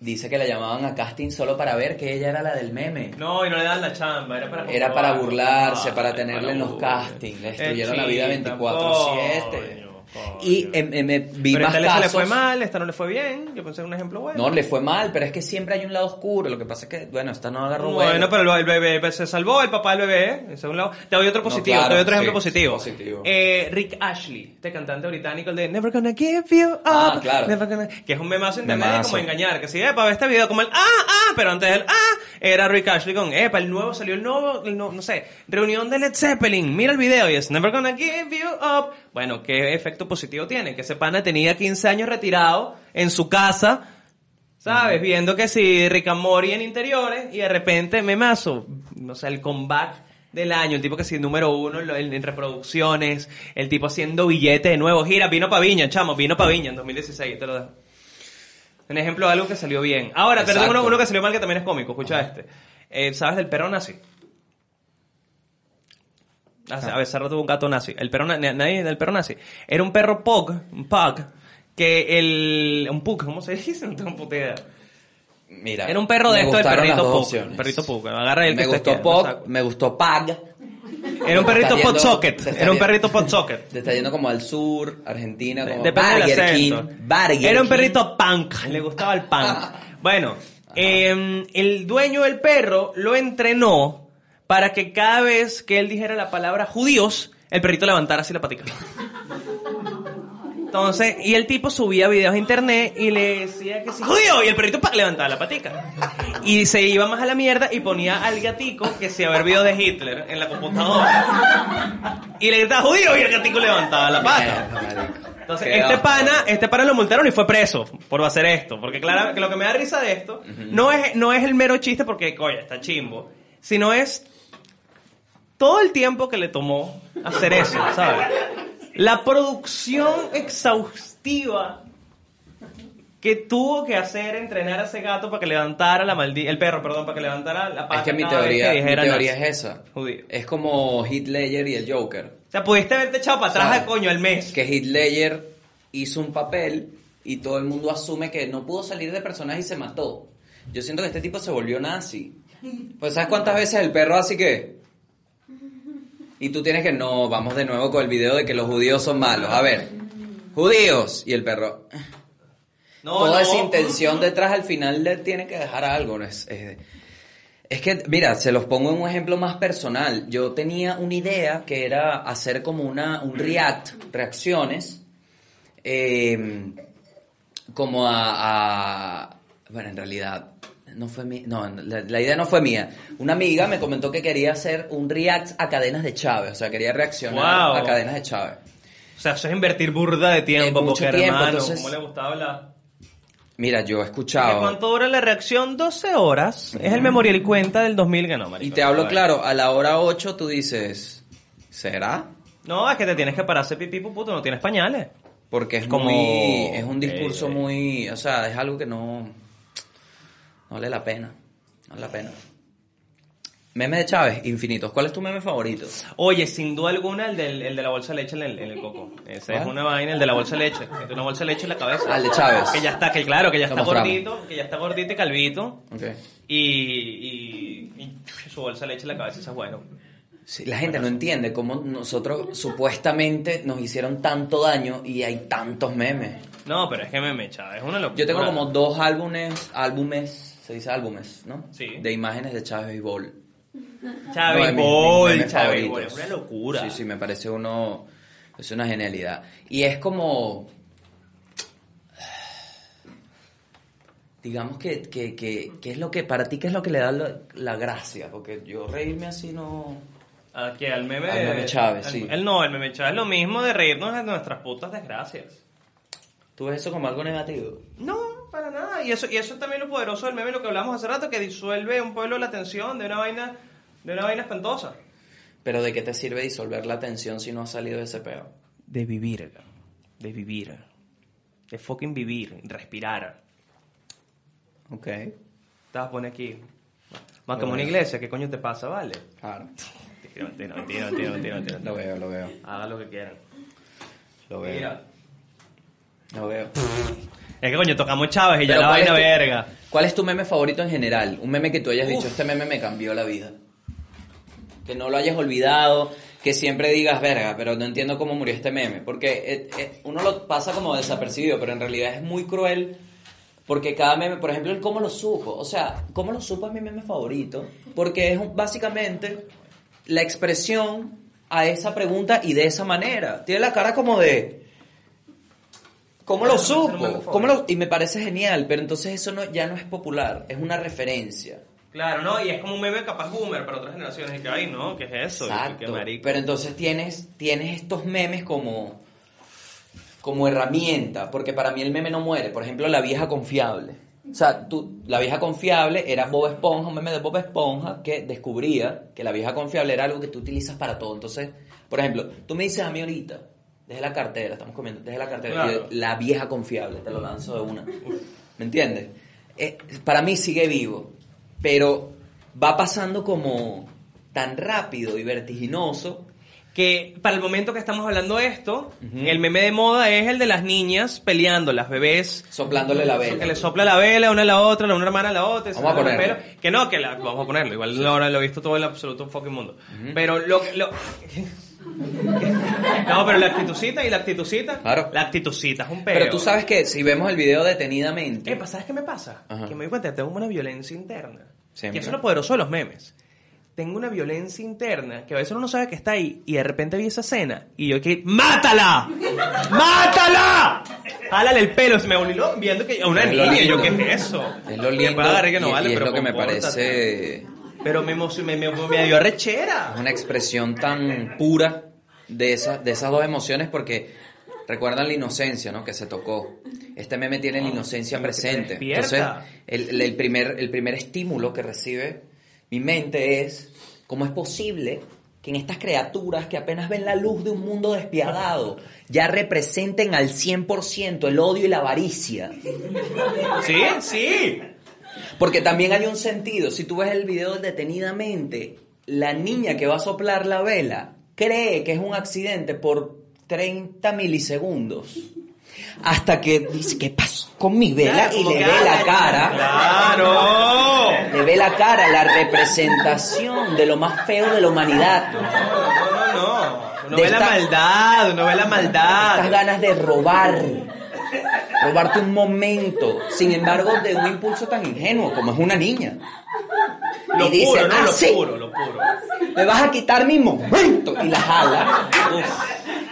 dice que la llamaban a casting solo para ver que ella era la del meme. No, y no le dan la chamba, era para Era para burlarse, Ah, para tenerle en los castings. Le Eh, destruyeron la vida chita, 24-7. Coño. Y em, em, em, vi Pero más esta se le casos. fue mal, esta no le fue bien. Yo pensé en un ejemplo bueno. No, le fue mal, pero es que siempre hay un lado oscuro. Lo que pasa es que, bueno, esta no agarró Bueno, vuelo. pero el, bebé se salvó, el papá del bebé. ese es un lado. Te doy otro positivo, claro, te doy otro ejemplo sí, positivo. positivo. Eh, Rick Ashley, este cantante británico, el de Never Gonna Give You Up. Ah, claro. Never gonna- que es un memazo internet Memazo. como engañar. Que si, epa, ve este video como el ah, ah, pero antes del ah, era Rick Ashley con, epa, el nuevo, salió el nuevo, el no, no sé, reunión de Led Zeppelin. Mira el video y es Never Gonna Give You Up. Bueno, ¿qué efecto positivo tiene? Que ese pana tenía 15 años retirado en su casa. ¿Sabes? Viendo que si Rick and Morty en interiores y de repente memazo, no sé, el comeback del año, el tipo que sí, número uno en, en- reproducciones, el tipo haciendo billete de nuevo, gira, vino pa' Viña, chamo, vino pa' Viña en 2016, te lo dejo. Un ejemplo de algo que salió bien. Ahora, Exacto. uno, uno que salió mal que también es cómico, escucha este. Eh, ¿Sabes del perro nazi? Hace- A veces tuvo un gato nazi. El perro, na- nadie del perro nazi. Era un perro pug, un pug, que el, un pug, ¿cómo se dice? No tengo puta idea. Mira, Era un perro de esto, el perrito pug. Perrito pug. Agarra el Me que gustó sabe. me gustó Pag. Era un perrito pot socket. Era un perrito pot socket. Te está yendo como al sur, Argentina, como Burger King. Burger Era un perrito punk, le gustaba el punk. Bueno, eh, el dueño del perro lo entrenó para que cada vez que él dijera la palabra judíos, el perrito levantara así la patica. Entonces, y el tipo subía videos a internet y le decía que sí, judío, y el perrito levantaba la patica. Y se iba más a la mierda y ponía al gatico que se ver videos de Hitler en la computadora. Y le gritaba judío y el gatico levantaba la pata. Entonces, Qué este pana, este pana lo multaron y fue preso por hacer esto. Porque claro, que lo que me da risa de esto no, es, no es el mero chiste porque, coño, está chimbo. Sino es todo el tiempo que le tomó hacer eso, ¿sabes? La producción exhaustiva que tuvo que hacer entrenar a ese gato para que levantara la maldita... El perro, perdón, para que levantara la pata Es que mi teoría, que mi teoría es esa. Judío. Es como Heath Ledger y el Joker. O sea, pudiste haberte echado para atrás al coño al mes. Que Heath Ledger hizo un papel y todo el mundo asume que no pudo salir de personaje y se mató. Yo siento que este tipo se volvió nazi. Pues ¿sabes cuántas veces el perro así que? Y tú tienes que, no, vamos de nuevo con el video de que los judíos son malos. A ver, judíos. Y el perro, No, toda no. esa intención detrás al final le tiene que dejar algo. ¿no? Es, es- es que, mira, se los pongo en un ejemplo más personal. Yo tenía una idea que era hacer como una, un react, reacciones, eh, como a, a- Bueno, en realidad, no fue mi... No, la, la idea no fue mía. Una amiga me comentó que quería hacer un react a cadenas de Chávez. O sea, quería reaccionar Wow. a cadenas de Chávez. O sea, eso es invertir burda de tiempo, Eh, mucho porque tiempo, hermano, entonces- ¿cómo le gustaba hablar? Mira, yo he ¿Y escuchado... ¿Cuánto dura la reacción? 12 horas. Es el memorial y cuenta del 2000 que no, marico. Y te hablo A claro, a la hora 8 tú dices, ¿será? No, es que te tienes que pararse pipí pupú, tú no tienes pañales. Porque es Como- muy, es un discurso Ok. muy, o sea, es algo que no, no vale la pena, no vale la pena. Meme de Chávez, infinitos. ¿Cuál es tu meme favorito? Oye, sin duda alguna, el, del, el de la bolsa de leche en el, en el coco. Ese es una vaina, el de la bolsa de leche. Una bolsa de leche en la cabeza. Ah, el de Chávez. Que ya está, que claro, que ya está gordito, que ya está gordito y calvito. Ok. Y, y, y su bolsa de leche en la cabeza, eso es bueno. Sí, la gente no entiende cómo nosotros supuestamente nos hicieron tanto daño y hay tantos memes. No, pero es que me me Chávez, es una locura. Yo tengo como dos álbumes, álbumes, se dice álbumes, ¿no? Sí. De imágenes de Chávez y Bol. Chávez mis Bol, Chávez favoritos. Bol, es una locura. Sí, sí, me parece uno. Es una genialidad. Y es como. digamos que, que, que, que es lo que, para ti, ¿qué es lo que le da la, la gracia? Porque yo reírme así no... Aquí al meme Al meme Chávez, sí. El no, el meme Chávez es lo mismo de reírnos de nuestras putas desgracias. ¿Tú ves eso como algo negativo? No, para nada. Y eso, y eso es también lo poderoso del meme, lo que hablamos hace rato, que disuelve un pueblo la tensión de una vaina, de una vaina espantosa. Pero ¿de qué te sirve disolver la tensión si no has salido de ese peo? De vivir, de vivir. De fucking vivir, respirar. Ok, Te vas a poner aquí. Más como una iglesia, ¿qué coño te pasa, vale? claro. Mentira, mentira, mentira, mentira, mentira. Lo veo, lo veo, Hagan lo que quieran. lo veo. Mira. Lo veo. Es que coño, tocamos Chávez y ya Pero la ¿cuál es vaina tu- verga. ¿Cuál es tu meme favorito en general? Un meme que tú hayas dicho, este meme me cambió la vida. Que no lo hayas olvidado, que siempre digas, verga, pero no entiendo cómo murió este meme. Porque eh, eh, uno lo pasa como desapercibido, pero en realidad es muy cruel. Porque cada meme, por ejemplo, el cómo lo supo. O sea, cómo lo supo es mi meme favorito. Porque es un- básicamente la expresión a esa pregunta y de esa manera. Tiene la cara como de... ¿Cómo lo supo? ¿Cómo lo- Y me parece genial, pero entonces eso no, ya no es popular, es una referencia. Claro, ¿no? Y es como un meme capaz boomer para otras generaciones. Y que, ay, no, ¿qué es eso? Exacto. marico. Pero entonces tienes, tienes estos memes como, como herramienta, porque para mí el meme no muere. Por ejemplo, la vieja confiable. O sea, tú, la vieja confiable era Bob Esponja, un meme de Bob Esponja que descubría que la vieja confiable era algo que tú utilizas para todo. Entonces, por ejemplo, tú me dices a mí ahorita, desde la cartera, estamos comiendo, desde la cartera, Claro. la vieja confiable, te lo lanzo de una. ¿Me entiendes? Eh, para mí sigue vivo, pero va pasando como tan rápido y vertiginoso Que para el momento que estamos hablando de esto, el meme de moda es el de las niñas peleando, las bebés. soplándole la vela. Que le sopla la vela una a la otra, una hermana a la otra. Vamos a ponerlo. pelo. Que no, que la, vamos a ponerlo. Igual ahora lo he visto todo el absoluto fucking mundo. Pero lo, lo No, pero la actitucita y la actitucita. Claro. La actitucita es un peo. Pero tú sabes que si vemos el video detenidamente, Epa, ¿sabes qué me pasa? Ajá. Que me doy cuenta que tengo una violencia interna. Siempre. Que eso es lo poderoso de los memes. Tengo una violencia interna que a veces uno no sabe que está ahí y de repente vi esa escena y yo que ¡Mátala! ¡Mátala! Jálale el pelo, se me loco viendo que a una Es niña, yo. ¿qué es eso? es lo lindo pueda agarrar que no y, vale, y es pero lo que me parece Pero me, me, me, me dio rechera. una expresión tan pura de, esa, de esas dos emociones porque recuerdan la inocencia, ¿no? Que se tocó. Este meme tiene la inocencia que te presente. Entonces, el, el primer, el primer estímulo que recibe mi mente es cómo es posible que en estas criaturas que apenas ven la luz de un mundo despiadado ya representen al 100% el odio y la avaricia. ¿Sí? Sí. Porque también hay un sentido. Si tú ves el video detenidamente, la niña que va a soplar la vela cree que es un accidente por 30 milisegundos. Hasta que dice, ¿qué pasó con mi vela? Claro, y le ve la cara. ¡Claro! Le ve la cara, la representación de lo más feo de la humanidad. No, no, no. Uno De ve la esta- maldad, uno ve la Estas maldad. ganas de robar. Robarte un momento. Sin embargo, de un impulso tan ingenuo como es una niña. Lo y dice, puro, ¿no? "Ah, lo sí". puro, lo puro. me vas a quitar mi momento y la jala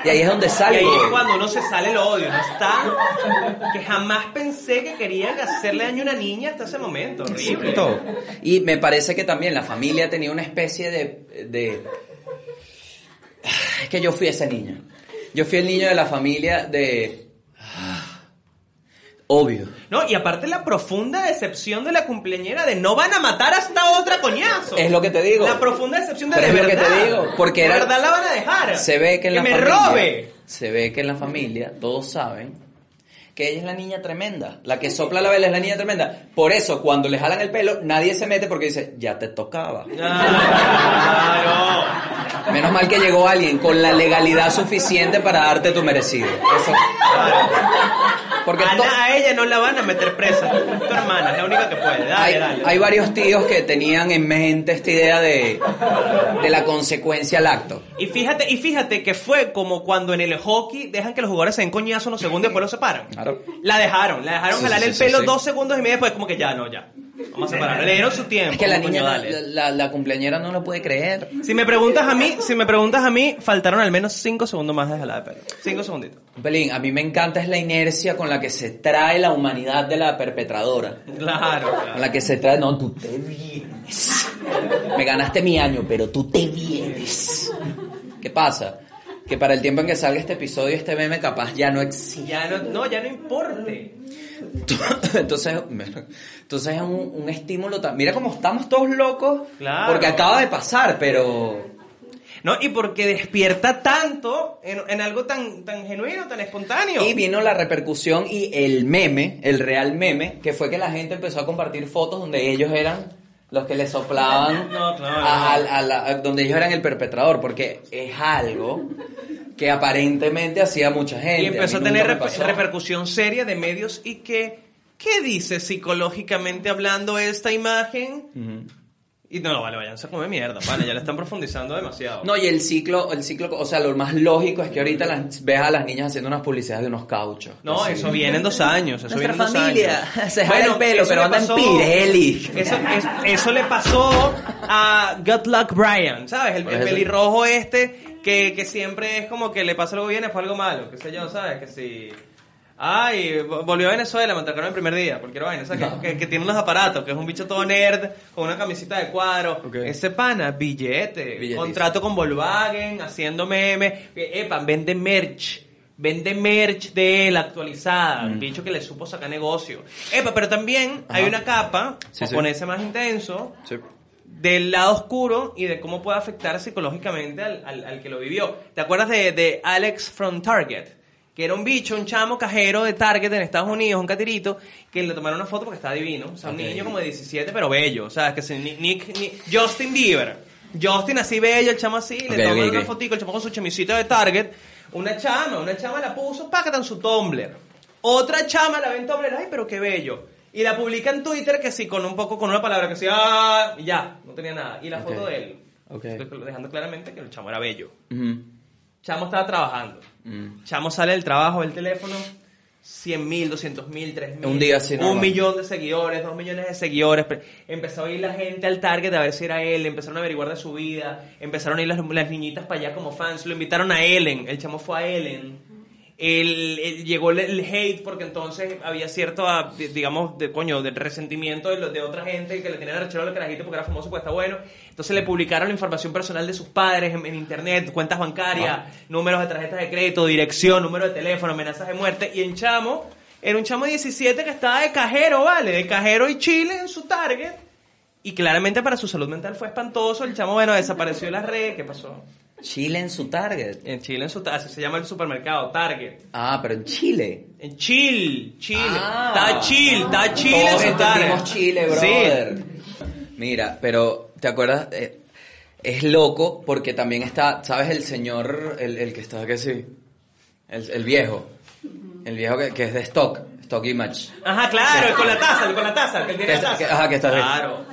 y ahí es donde Y sale ahí es cuando uno se sale el odio, ¿no está? Que jamás pensé que querían hacerle daño a una niña hasta ese momento. Horrible. Y me parece que también la familia tenía una especie de, de es que yo fui ese niño yo fui el niño de la familia de obvio No, y aparte la profunda decepción de la cumpleañera de no van a matar a esta otra coñazo. es lo que te digo La profunda decepción de Pero de es lo que te digo, porque de era- verdad la van a dejar. se ve que en la me familia robe. se ve que en la familia todos saben que ella es la niña tremenda, la que sopla la vela es la niña tremenda. Por eso, cuando le jalan el pelo, nadie se mete porque dice, ya te tocaba. Claro. Menos mal que llegó alguien con la legalidad suficiente para darte tu merecido. Eso. A, no la van a meter presa. Tu hermana es la única que puede. Dale, hay, dale. hay varios tíos que tenían en mente esta idea de, de la consecuencia al acto. Y fíjate, y fíjate que fue como cuando en el hockey dejan que los jugadores se den coñazo unos segundos y después los separan. Claro. La dejaron, la dejaron Sí, jalar sí, el sí, pelo dos segundos y medio después, como que ya, no, ya. Vamos a separar. Le dieron su tiempo. Es que la niña, la, la, la cumpleañera no lo puede creer. Si me preguntas a mí, si me preguntas a mí, faltaron al menos 5 segundos más de jalada de pelo. 5 segunditos. Pelín, a mí me encanta es la inercia con la que se trae la humanidad de la perpetradora. Claro, Con claro. la que se trae, no, tú te vienes. Me ganaste mi año, pero tú te vienes. ¿Qué pasa? Que para el tiempo en que salga este episodio, este meme capaz ya no existe. Ya no, no, ya no importe. Entonces, entonces es un, un estímulo. tan- Mira cómo estamos todos locos. Claro. Porque acaba de pasar, pero. No, y porque despierta tanto en, en algo tan, tan genuino, tan espontáneo. Y vino la repercusión y el meme, el real meme, que fue que la gente empezó a compartir fotos donde ellos eran los que le soplaban, No, claro. a- a- a la- a- donde ellos eran el perpetrador, porque es algo que aparentemente hacía mucha gente. y empezó a, tener reper- repercusión seria de medios y que, ¿qué dice psicológicamente hablando esta imagen? Y no, vale, váyanse a comer mierda, vale, ya le están profundizando demasiado. No, y el ciclo, el ciclo, o sea, lo más lógico es que ahorita las, ves a las niñas haciendo unas publicidades de unos cauchos. No, Así. eso viene en dos años. Eso Nuestra viene en dos familia años. se jala el pelo, pero anda en pasó- Pirelli. Eso, es- eso le pasó a Good Luck Brian, ¿sabes? El, pelirrojo este que, que siempre es como que le pasa algo bien, es algo malo, qué sé yo, ¿sabes? Que si... Ay, vo- volvió a Venezuela, me atacaron el primer día, porque era vaina, ¿sabes? Que, que- que tiene unos aparatos, que es un bicho todo nerd, con una camisita de cuadro. Ok. Ese pana, billete, contrato con Volkswagen, haciendo memes. Epa, vende merch. Vende merch de él actualizada. Un bicho que le supo sacar negocio. Epa, pero también hay una capa, Sí, sí. ponerse más intenso, Sí. del lado oscuro y de cómo puede afectar psicológicamente al, al- al que lo vivió. ¿Te acuerdas de, de Alex from Target? Que era un bicho, un chamo cajero de Target en Estados Unidos, un catirito, que le tomaron una foto porque estaba divino. O sea, un niño como de 17, pero bello. O sea, que se, Nick, Nick- Justin Bieber. Justin así bello, el chamo así, le toman ok, una fotico, el chamo con su chemisita de Target. Una chama, una chama la puso, págata en su Tumblr. Otra chama la ve en Tumblr, ay, pero qué bello. Y la publica en Twitter que sí, con un poco, con una palabra que sí, ah, y ya, no tenía nada. Y la foto de él. Dejando claramente que el chamo era bello. Ujú. Chamo estaba trabajando. Mm. Chamo sale del trabajo, del teléfono, 100 mil, 200 mil, 3 mil. Un día así Un normal. millón de seguidores, dos millones de seguidores. Pe- Empezó a ir la gente al Target a ver si era él. Empezaron a averiguar de su vida. Empezaron a ir las, las niñitas para allá como fans. Lo invitaron a Ellen. El chamo fue a Ellen. El, el- llegó el, el hate porque entonces había cierto, ah, di- digamos, de coño, de resentimiento de, de otra gente que le tenían arrechero al carajito porque era famoso, pues está bueno. Entonces le publicaron la información personal de sus padres en, en internet, cuentas bancarias, números de tarjetas de crédito, dirección, número de teléfono, amenazas de muerte. Y el chamo era un chamo de 17 que estaba de cajero, ¿vale? De cajero y chile en su target. Y claramente para su salud mental fue espantoso. El chamo, bueno, desapareció de las redes. ¿Qué pasó? Chile en su target. En Chile, en su, así se llama el supermercado, Target. Ah, pero en Chile. En chill, chill. Ah. está chill, está chill en su target. Chile, Sí. brother. Mira, pero ¿te acuerdas? Eh, es loco porque también está, ¿sabes? El señor, el, el que está que sí, el, el viejo, el viejo que, que es de stock, stock image. Ajá, claro, el con la taza, el con la taza, el que tiene la taza. que- ajá, que está. Claro.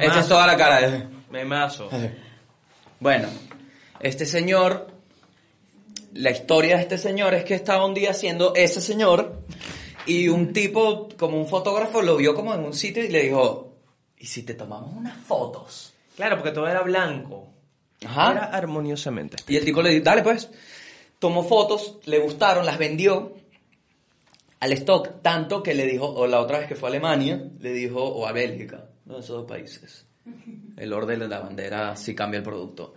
Esta es toda la cara. eh. Memazo. Bueno, este señor, la historia de este señor es que estaba un día haciendo ese señor y un tipo, como un fotógrafo, lo vio como en un sitio y le dijo, ¿y si te tomamos unas fotos? Claro, porque todo era blanco. Ajá. Era armoniosamente. Y el tipo le dijo, dale pues, tomó fotos, le gustaron, las vendió al stock, tanto que le dijo, o la otra vez que fue a Alemania, le dijo, o a Bélgica, uno de esos dos países, el orden de la bandera sí cambia el producto.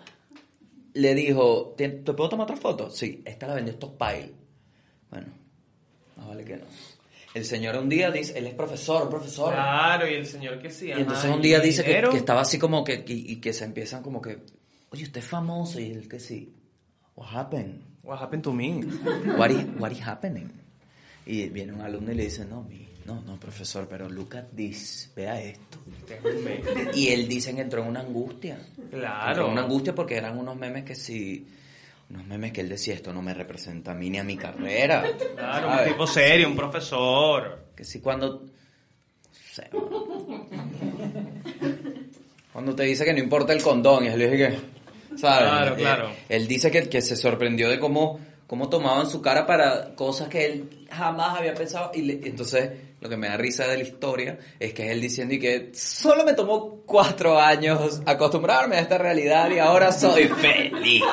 Le dijo, ¿te, puedo tomar otra foto? Sí, esta la vendió Stockpile. Bueno, más vale que no. El señor un día dice, él es profesor, profesor. Claro, y el señor que sí. Y ajá, entonces un día dice que, que estaba así como que, y, y que se empiezan como que, oye, usted es famoso, y él que sí, what happened? What happened to me? What is, what is happening? Y viene un alumno y le dice, no, mi, no, no, profesor, pero at this, vea esto. Y él dice que entró en una angustia. Claro. Entró en una angustia porque eran unos memes que sí, unos memes que él decía, esto no me representa a mí ni a mi carrera. Claro, un tipo serio, un profesor. Que si cuando... cuando te dice que no importa el condón y él dice que... ¿Sabes? Claro, Eh, claro. él dice que, que se sorprendió de cómo, cómo tomaban su cara para cosas que él jamás había pensado. Y le- entonces, lo que me da risa de la historia es que es él diciendo y que solo me tomó cuatro años acostumbrarme a esta realidad y ahora soy feliz.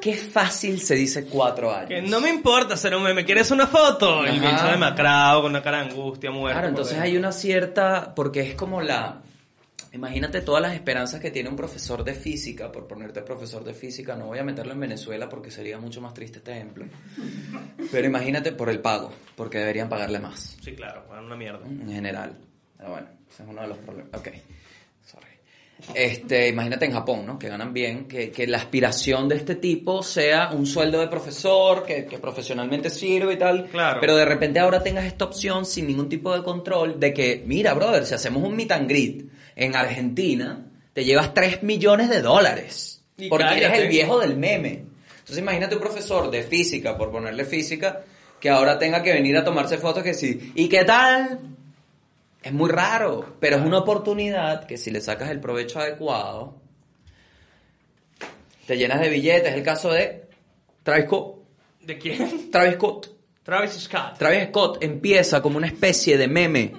Qué fácil se dice cuatro años. Que no me importa hacer un meme, ¿quieres una foto? El bicho demacrado, con una cara de angustia, muerto. Claro, entonces porque- hay una cierta, porque es como la, imagínate todas las esperanzas que tiene un profesor de física, por ponerte profesor de física, no voy a meterlo en Venezuela porque sería mucho más triste este ejemplo, pero imagínate por el pago, porque deberían pagarle más, Sí, claro, una mierda. en general. Pero bueno, ese es uno de los problemas. Ok, sorry. Este, imagínate en Japón, ¿no? Que ganan bien, que, que la aspiración de este tipo sea un sueldo de profesor, que, que profesionalmente sirve y tal. Claro. Pero de repente ahora tengas esta opción sin ningún tipo de control de que, mira, brother, si hacemos un meet and greet en Argentina, te llevas 3 millones de dólares. Y porque eres cállate. el viejo del meme. Entonces imagínate un profesor de física, por ponerle física, que ahora tenga que venir a tomarse fotos que sí. ¿Y qué tal? Es muy raro, pero es una oportunidad que si le sacas el provecho adecuado, te llenas de billetes. Es el caso de Travis Scott. ¿De quién? Travis Scott. Travis Scott. Travis Scott empieza como una especie de meme.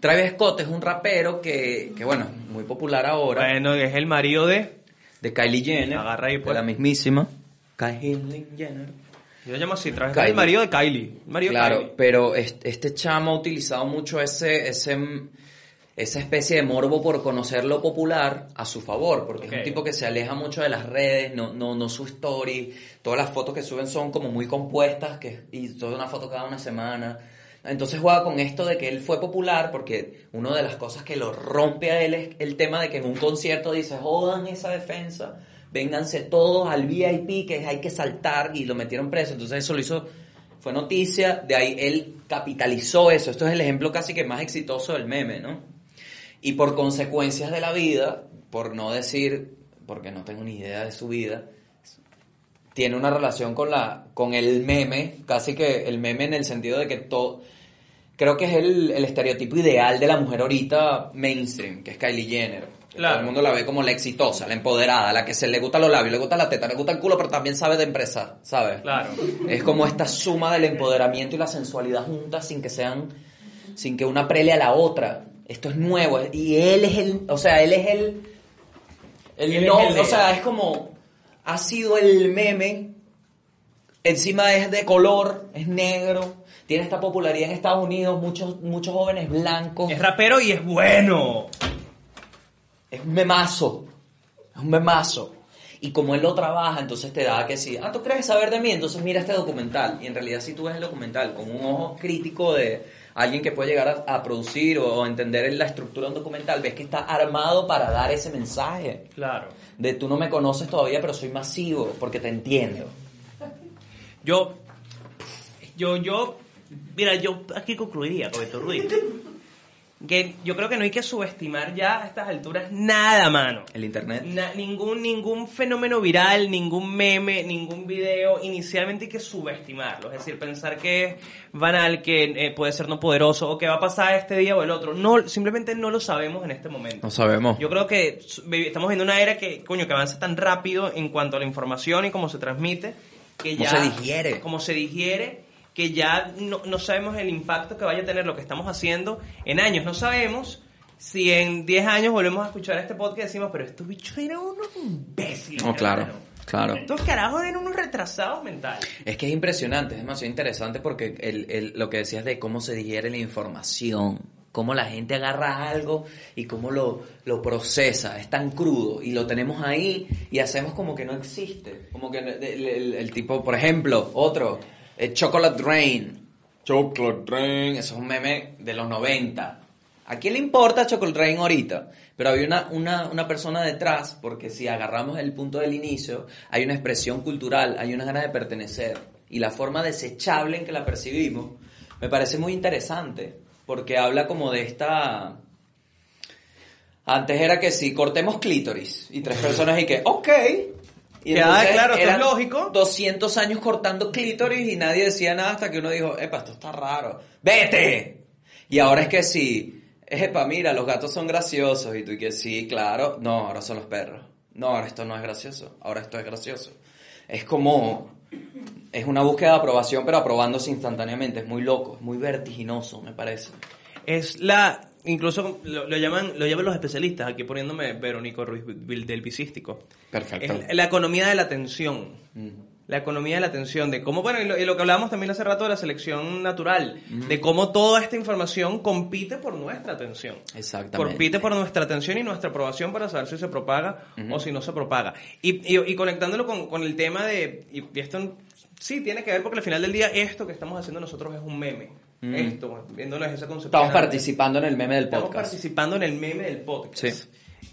Travis Scott es un rapero que, que bueno, muy popular ahora, Bueno, es el marido de... de Kylie Jenner, Agarra ahí, de pues. la mismísima Kylie Jenner. Yo lo llamo así, Travis Scott Kylie. es el marido de Kylie. Marido de Claro, Kylie. pero este, este chamo ha utilizado mucho ese, ese, esa especie de morbo por conocer lo popular a su favor, porque es Ok. un tipo que se aleja mucho de las redes, no, no, no su story, todas las fotos que suben son como muy compuestas, que, y toda una foto cada una semana. Entonces juega con esto de que él fue popular, porque una de las cosas que lo rompe a él es el tema de que en un concierto dice, jodan esa defensa, vénganse todos al VIP, que hay que saltar, y lo metieron preso. Entonces eso lo hizo fue noticia, de ahí él capitalizó eso. Esto es el ejemplo casi que más exitoso del meme, ¿no? Y por consecuencias de la vida, por no decir, porque no tengo ni idea de su vida, tiene una relación con la con el meme, casi que el meme en el sentido de que todo creo que es el, el estereotipo ideal de la mujer ahorita mainstream, que es Kylie Jenner. Claro. Todo el mundo la ve como la exitosa, la empoderada, la que se le gusta los labios, le gusta la teta, le gusta el culo, pero también sabe de empresa, ¿sabes? Claro. Es como esta suma del empoderamiento y la sensualidad juntas sin que sean, sin que una prele a la otra. Esto es nuevo. Y él es el, o sea, él es el, el Él es no- el o sea, es como, ha sido el meme, encima es de color, es negro, tiene esta popularidad en Estados Unidos, muchos, muchos jóvenes blancos. Es rapero y es bueno. Es un memazo. Es un memazo. Y como él lo trabaja, entonces te da que sí, ah, tú crees saber de mí, entonces mira este documental. Y en realidad si tú ves el documental con un ojo crítico de alguien que puede llegar a, a producir o, o entender la estructura de un documental, ves que está armado para dar ese mensaje. Claro. De tú no me conoces todavía, pero soy masivo, porque te entiendo. Yo, yo, yo, mira, yo aquí concluiría con esto, Ruiz. Que yo creo que no hay que subestimar ya a estas alturas nada, mano. El internet. Na- ningún, ningún fenómeno viral, ningún meme, ningún video, inicialmente hay que subestimarlo. Es decir, pensar que es banal, que eh, puede ser no poderoso o que va a pasar este día o el otro. No, simplemente no lo sabemos en este momento. No sabemos. Yo creo que estamos viendo una era que, coño, que avanza tan rápido en cuanto a la información y cómo se transmite, que Cómo ya... se digiere. Cómo se digiere, que ya no, no sabemos el impacto que vaya a tener lo que estamos haciendo en años. No sabemos si en 10 años volvemos a escuchar este podcast y decimos, pero estos bichos eran unos imbéciles. No, claro, hermano. claro. Estos carajos eran unos retrasados mentales. Es que es impresionante, es demasiado interesante porque el, el- lo que decías de cómo se digiere la información, cómo la gente agarra algo y cómo lo, lo procesa, es tan crudo y lo tenemos ahí y hacemos como que no existe. Como que el- el tipo, por ejemplo, otro, el Chocolate Rain. Chocolate Rain, eso es un meme de los 90. ¿A quién le importa Chocolate Rain ahorita? Pero había una, una, una persona detrás, porque si agarramos el punto del inicio, hay una expresión cultural, hay una ganas de pertenecer. Y la forma desechable en que la percibimos me parece muy interesante, porque habla como de esta... Antes era que si cortemos clítoris y tres personas y que, ok. Y Que, ah, claro, esto es lógico. 200 años cortando clítoris y nadie decía nada hasta que uno dijo, epa, esto está raro. ¡Vete! Y ahora es que sí, epa, mira, los gatos son graciosos. Y tú y que sí, claro. No, ahora son los perros. No, ahora esto no es gracioso. Ahora esto es gracioso. es como, es una búsqueda de aprobación, pero aprobándose instantáneamente. Es muy loco, es muy vertiginoso, me parece. Es la, incluso lo, lo llaman, lo llaman los especialistas, aquí poniéndome Verónico Ruiz del Visístico. Perfecto. Es la economía de la atención. Mm. La economía de la atención, de cómo, bueno, y lo, y lo que hablábamos también hace rato de la selección natural, de cómo toda esta información compite por nuestra atención. Exactamente. Compite por nuestra atención y nuestra aprobación para saber si se propaga o si no se propaga. Y, y- y conectándolo con, con el tema de, y, y esto sí tiene que ver porque al final del día esto que estamos haciendo nosotros es un meme. Esto, viéndolo desde esa concepción. Estamos participando en el meme del Estamos podcast. participando en el meme del podcast. Sí.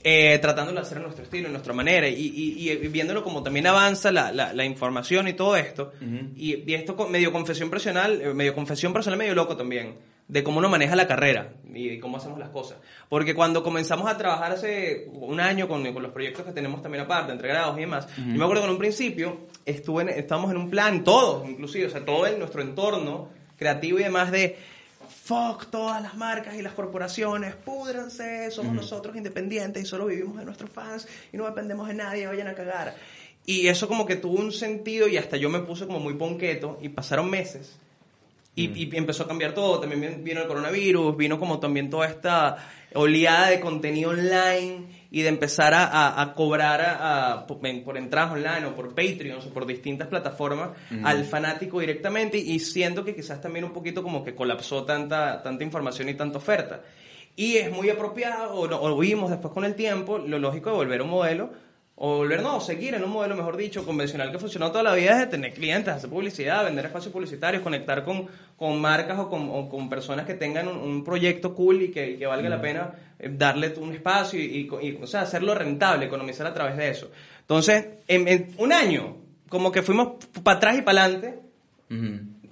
Eh, tratándolo de hacer a nuestro estilo, a nuestra manera, y, y- y viéndolo como también avanza la, la- la información y todo esto. y, y esto con medio confesión personal, eh, medio confesión personal, medio loco también, de cómo uno maneja la carrera y de cómo hacemos las cosas. Porque cuando comenzamos a trabajar hace un año con, con los proyectos que tenemos también aparte, entre grados y demás, yo me acuerdo que en un principio estuve en- estábamos en un plan, todos inclusive, o sea, todo en nuestro entorno creativo y demás de fuck todas las marcas y las corporaciones, púdranse, somos nosotros independientes y solo vivimos de nuestros fans y no dependemos de nadie, vayan a cagar. Y eso como que tuvo un sentido y hasta yo me puse como muy ponqueto y pasaron meses y, y empezó a cambiar todo. También vin- vino el coronavirus, vino como también toda esta oleada de contenido online y de empezar a, a- a cobrar a- por, por entradas online o por Patreon o por distintas plataformas al fanático directamente y siento que quizás también un poquito como que colapsó tanta, tanta información y tanta oferta. Y es muy apropiado, o vimos después con el tiempo, lo lógico de volver a un modelo o volver, no, seguir en un modelo, mejor dicho, convencional que funcionó toda la vida es de tener clientes, hacer publicidad, vender espacios publicitarios, conectar con, con marcas o con, o con personas que tengan un, un proyecto cool y que, y que valga la pena eh, darle un espacio y, y- y, o sea, hacerlo rentable, economizar a través de eso. Entonces, en, en un año, como que fuimos para atrás y para adelante,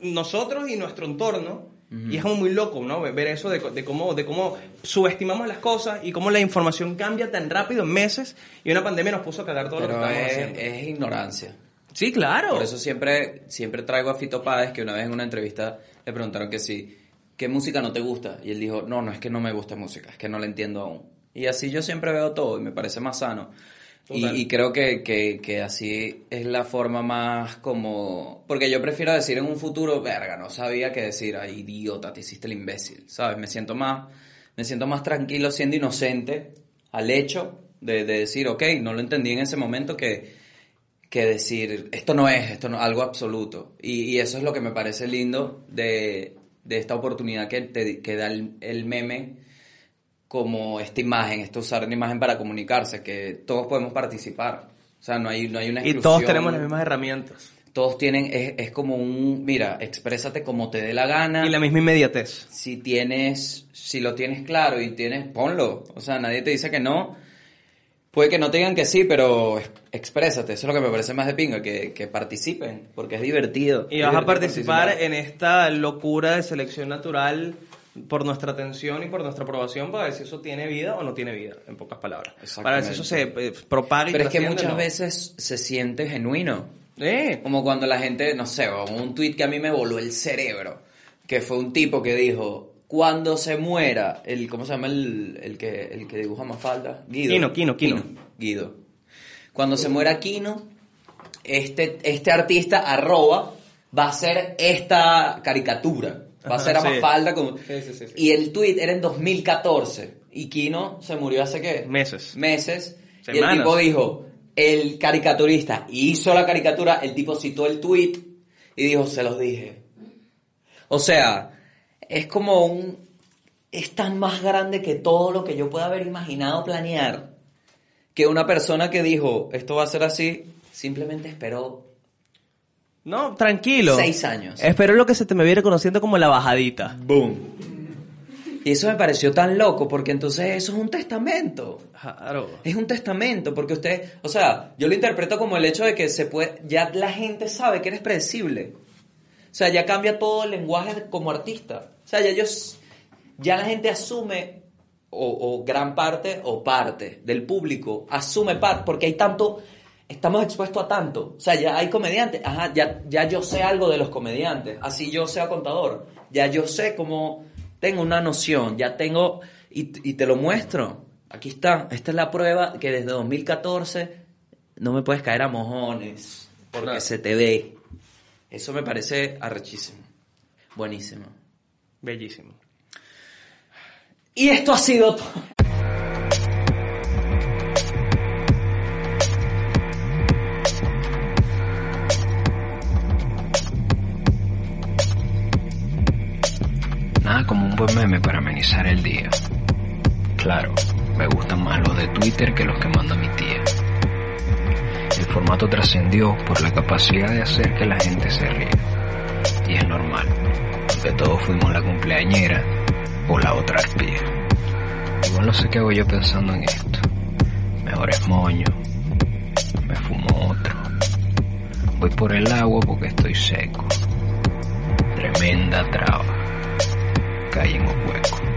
nosotros y nuestro entorno, y es como muy loco, ¿no? Ver eso de, de cómo, de cómo subestimamos las cosas y cómo la información cambia tan rápido en meses y una pandemia nos puso a cagar todo lo que Pero estábamos es, haciendo. es ignorancia. Sí, claro. Por eso siempre, siempre traigo a Fito Páez, que una vez en una entrevista le preguntaron que sí, ¿qué música no te gusta? Y él dijo, no, no es que no me gusta música, es que no la entiendo aún. Y así yo siempre veo todo y me parece más sano. Y, creo que, que, que así es la forma más como... Porque yo prefiero decir en un futuro, verga, no sabía qué decir, ay, idiota, te hiciste el imbécil, ¿sabes? Me siento más, me siento más tranquilo siendo inocente al hecho de, de decir, ok, no lo entendí en ese momento que que decir, esto no es, esto no algo absoluto. Y, y eso es lo que me parece lindo de, de esta oportunidad que, te, que da el, el meme como esta imagen, esto usar una imagen para comunicarse, que todos podemos participar. O sea, no hay, no hay una y exclusión. todos tenemos las mismas herramientas. Todos tienen, es, es como un, mira, exprésate como te dé la gana. Y la misma inmediatez. Si tienes, si lo tienes claro y tienes, ponlo. O sea, nadie te dice que no. Puede que no te digan que sí, pero ex- exprésate. Eso es lo que me parece más de pinga, que, que participen, porque es divertido. Y Es vas a participar en esta locura de selección natural por nuestra atención y por nuestra aprobación para ver si eso tiene vida o no tiene vida, en pocas palabras. Para ver si eso se eh, propaga y Pero es que muchas no. veces se siente genuino. Eh, Como cuando la gente, no sé, un tweet que a mí me voló el cerebro, que fue un tipo que dijo, cuando se muera, el, ¿cómo se llama el, el que, el que dibuja Mafalda? Guido. Quino, Quino, Quino. Guido. Cuando se muera Quino, este, este artista, arroba, va a hacer esta caricatura. Va a Ajá, ser a sí. Mafalda como... Sí, sí, sí, sí. Y el tweet era en 2014. Y Quino se murió hace qué? Meses. Meses. Y el tipo dijo, el caricaturista hizo la caricatura, el tipo citó el tweet y dijo, se los dije. O sea, es como un... Es tan más grande que todo lo que yo pueda haber imaginado planear. Que una persona que dijo, esto va a ser así, simplemente esperó no, tranquilo. Seis años. Espero lo que se te me viene conociendo como la bajadita. ¡Boom! Y eso me pareció tan loco, porque entonces eso es un testamento. Claro. Es un testamento, porque usted, o sea, yo lo interpreto como el hecho de que se puede, ya la gente sabe que eres predecible. O sea, ya cambia todo el lenguaje como artista. O sea, ya ellos, ya la gente asume, o, o gran parte o parte del público asume parte, porque hay tanto, estamos expuestos a tanto. O sea, ya hay comediantes, ajá, ya, ya yo sé algo de los comediantes, así yo sea contador, ya yo sé cómo, tengo una noción, ya tengo, y, y te lo muestro. Aquí está, esta es la prueba que desde 2014 no me puedes caer a mojones. porque Claro. se te ve. Eso me parece arrechísimo. Buenísimo. Bellísimo. Y esto ha sido todo. Nada como un buen meme para amenizar el día. Claro, me gustan más los de Twitter que los que manda mi tía. El formato trascendió por la capacidad de hacer que la gente se ría. Y es normal, porque todos fuimos la cumpleañera o la otra arpía. Igual no sé qué hago yo pensando en esto. Mejor es moño. Me fumo otro. Voy por el agua porque estoy seco. Tremenda traba. Cae en un hueco.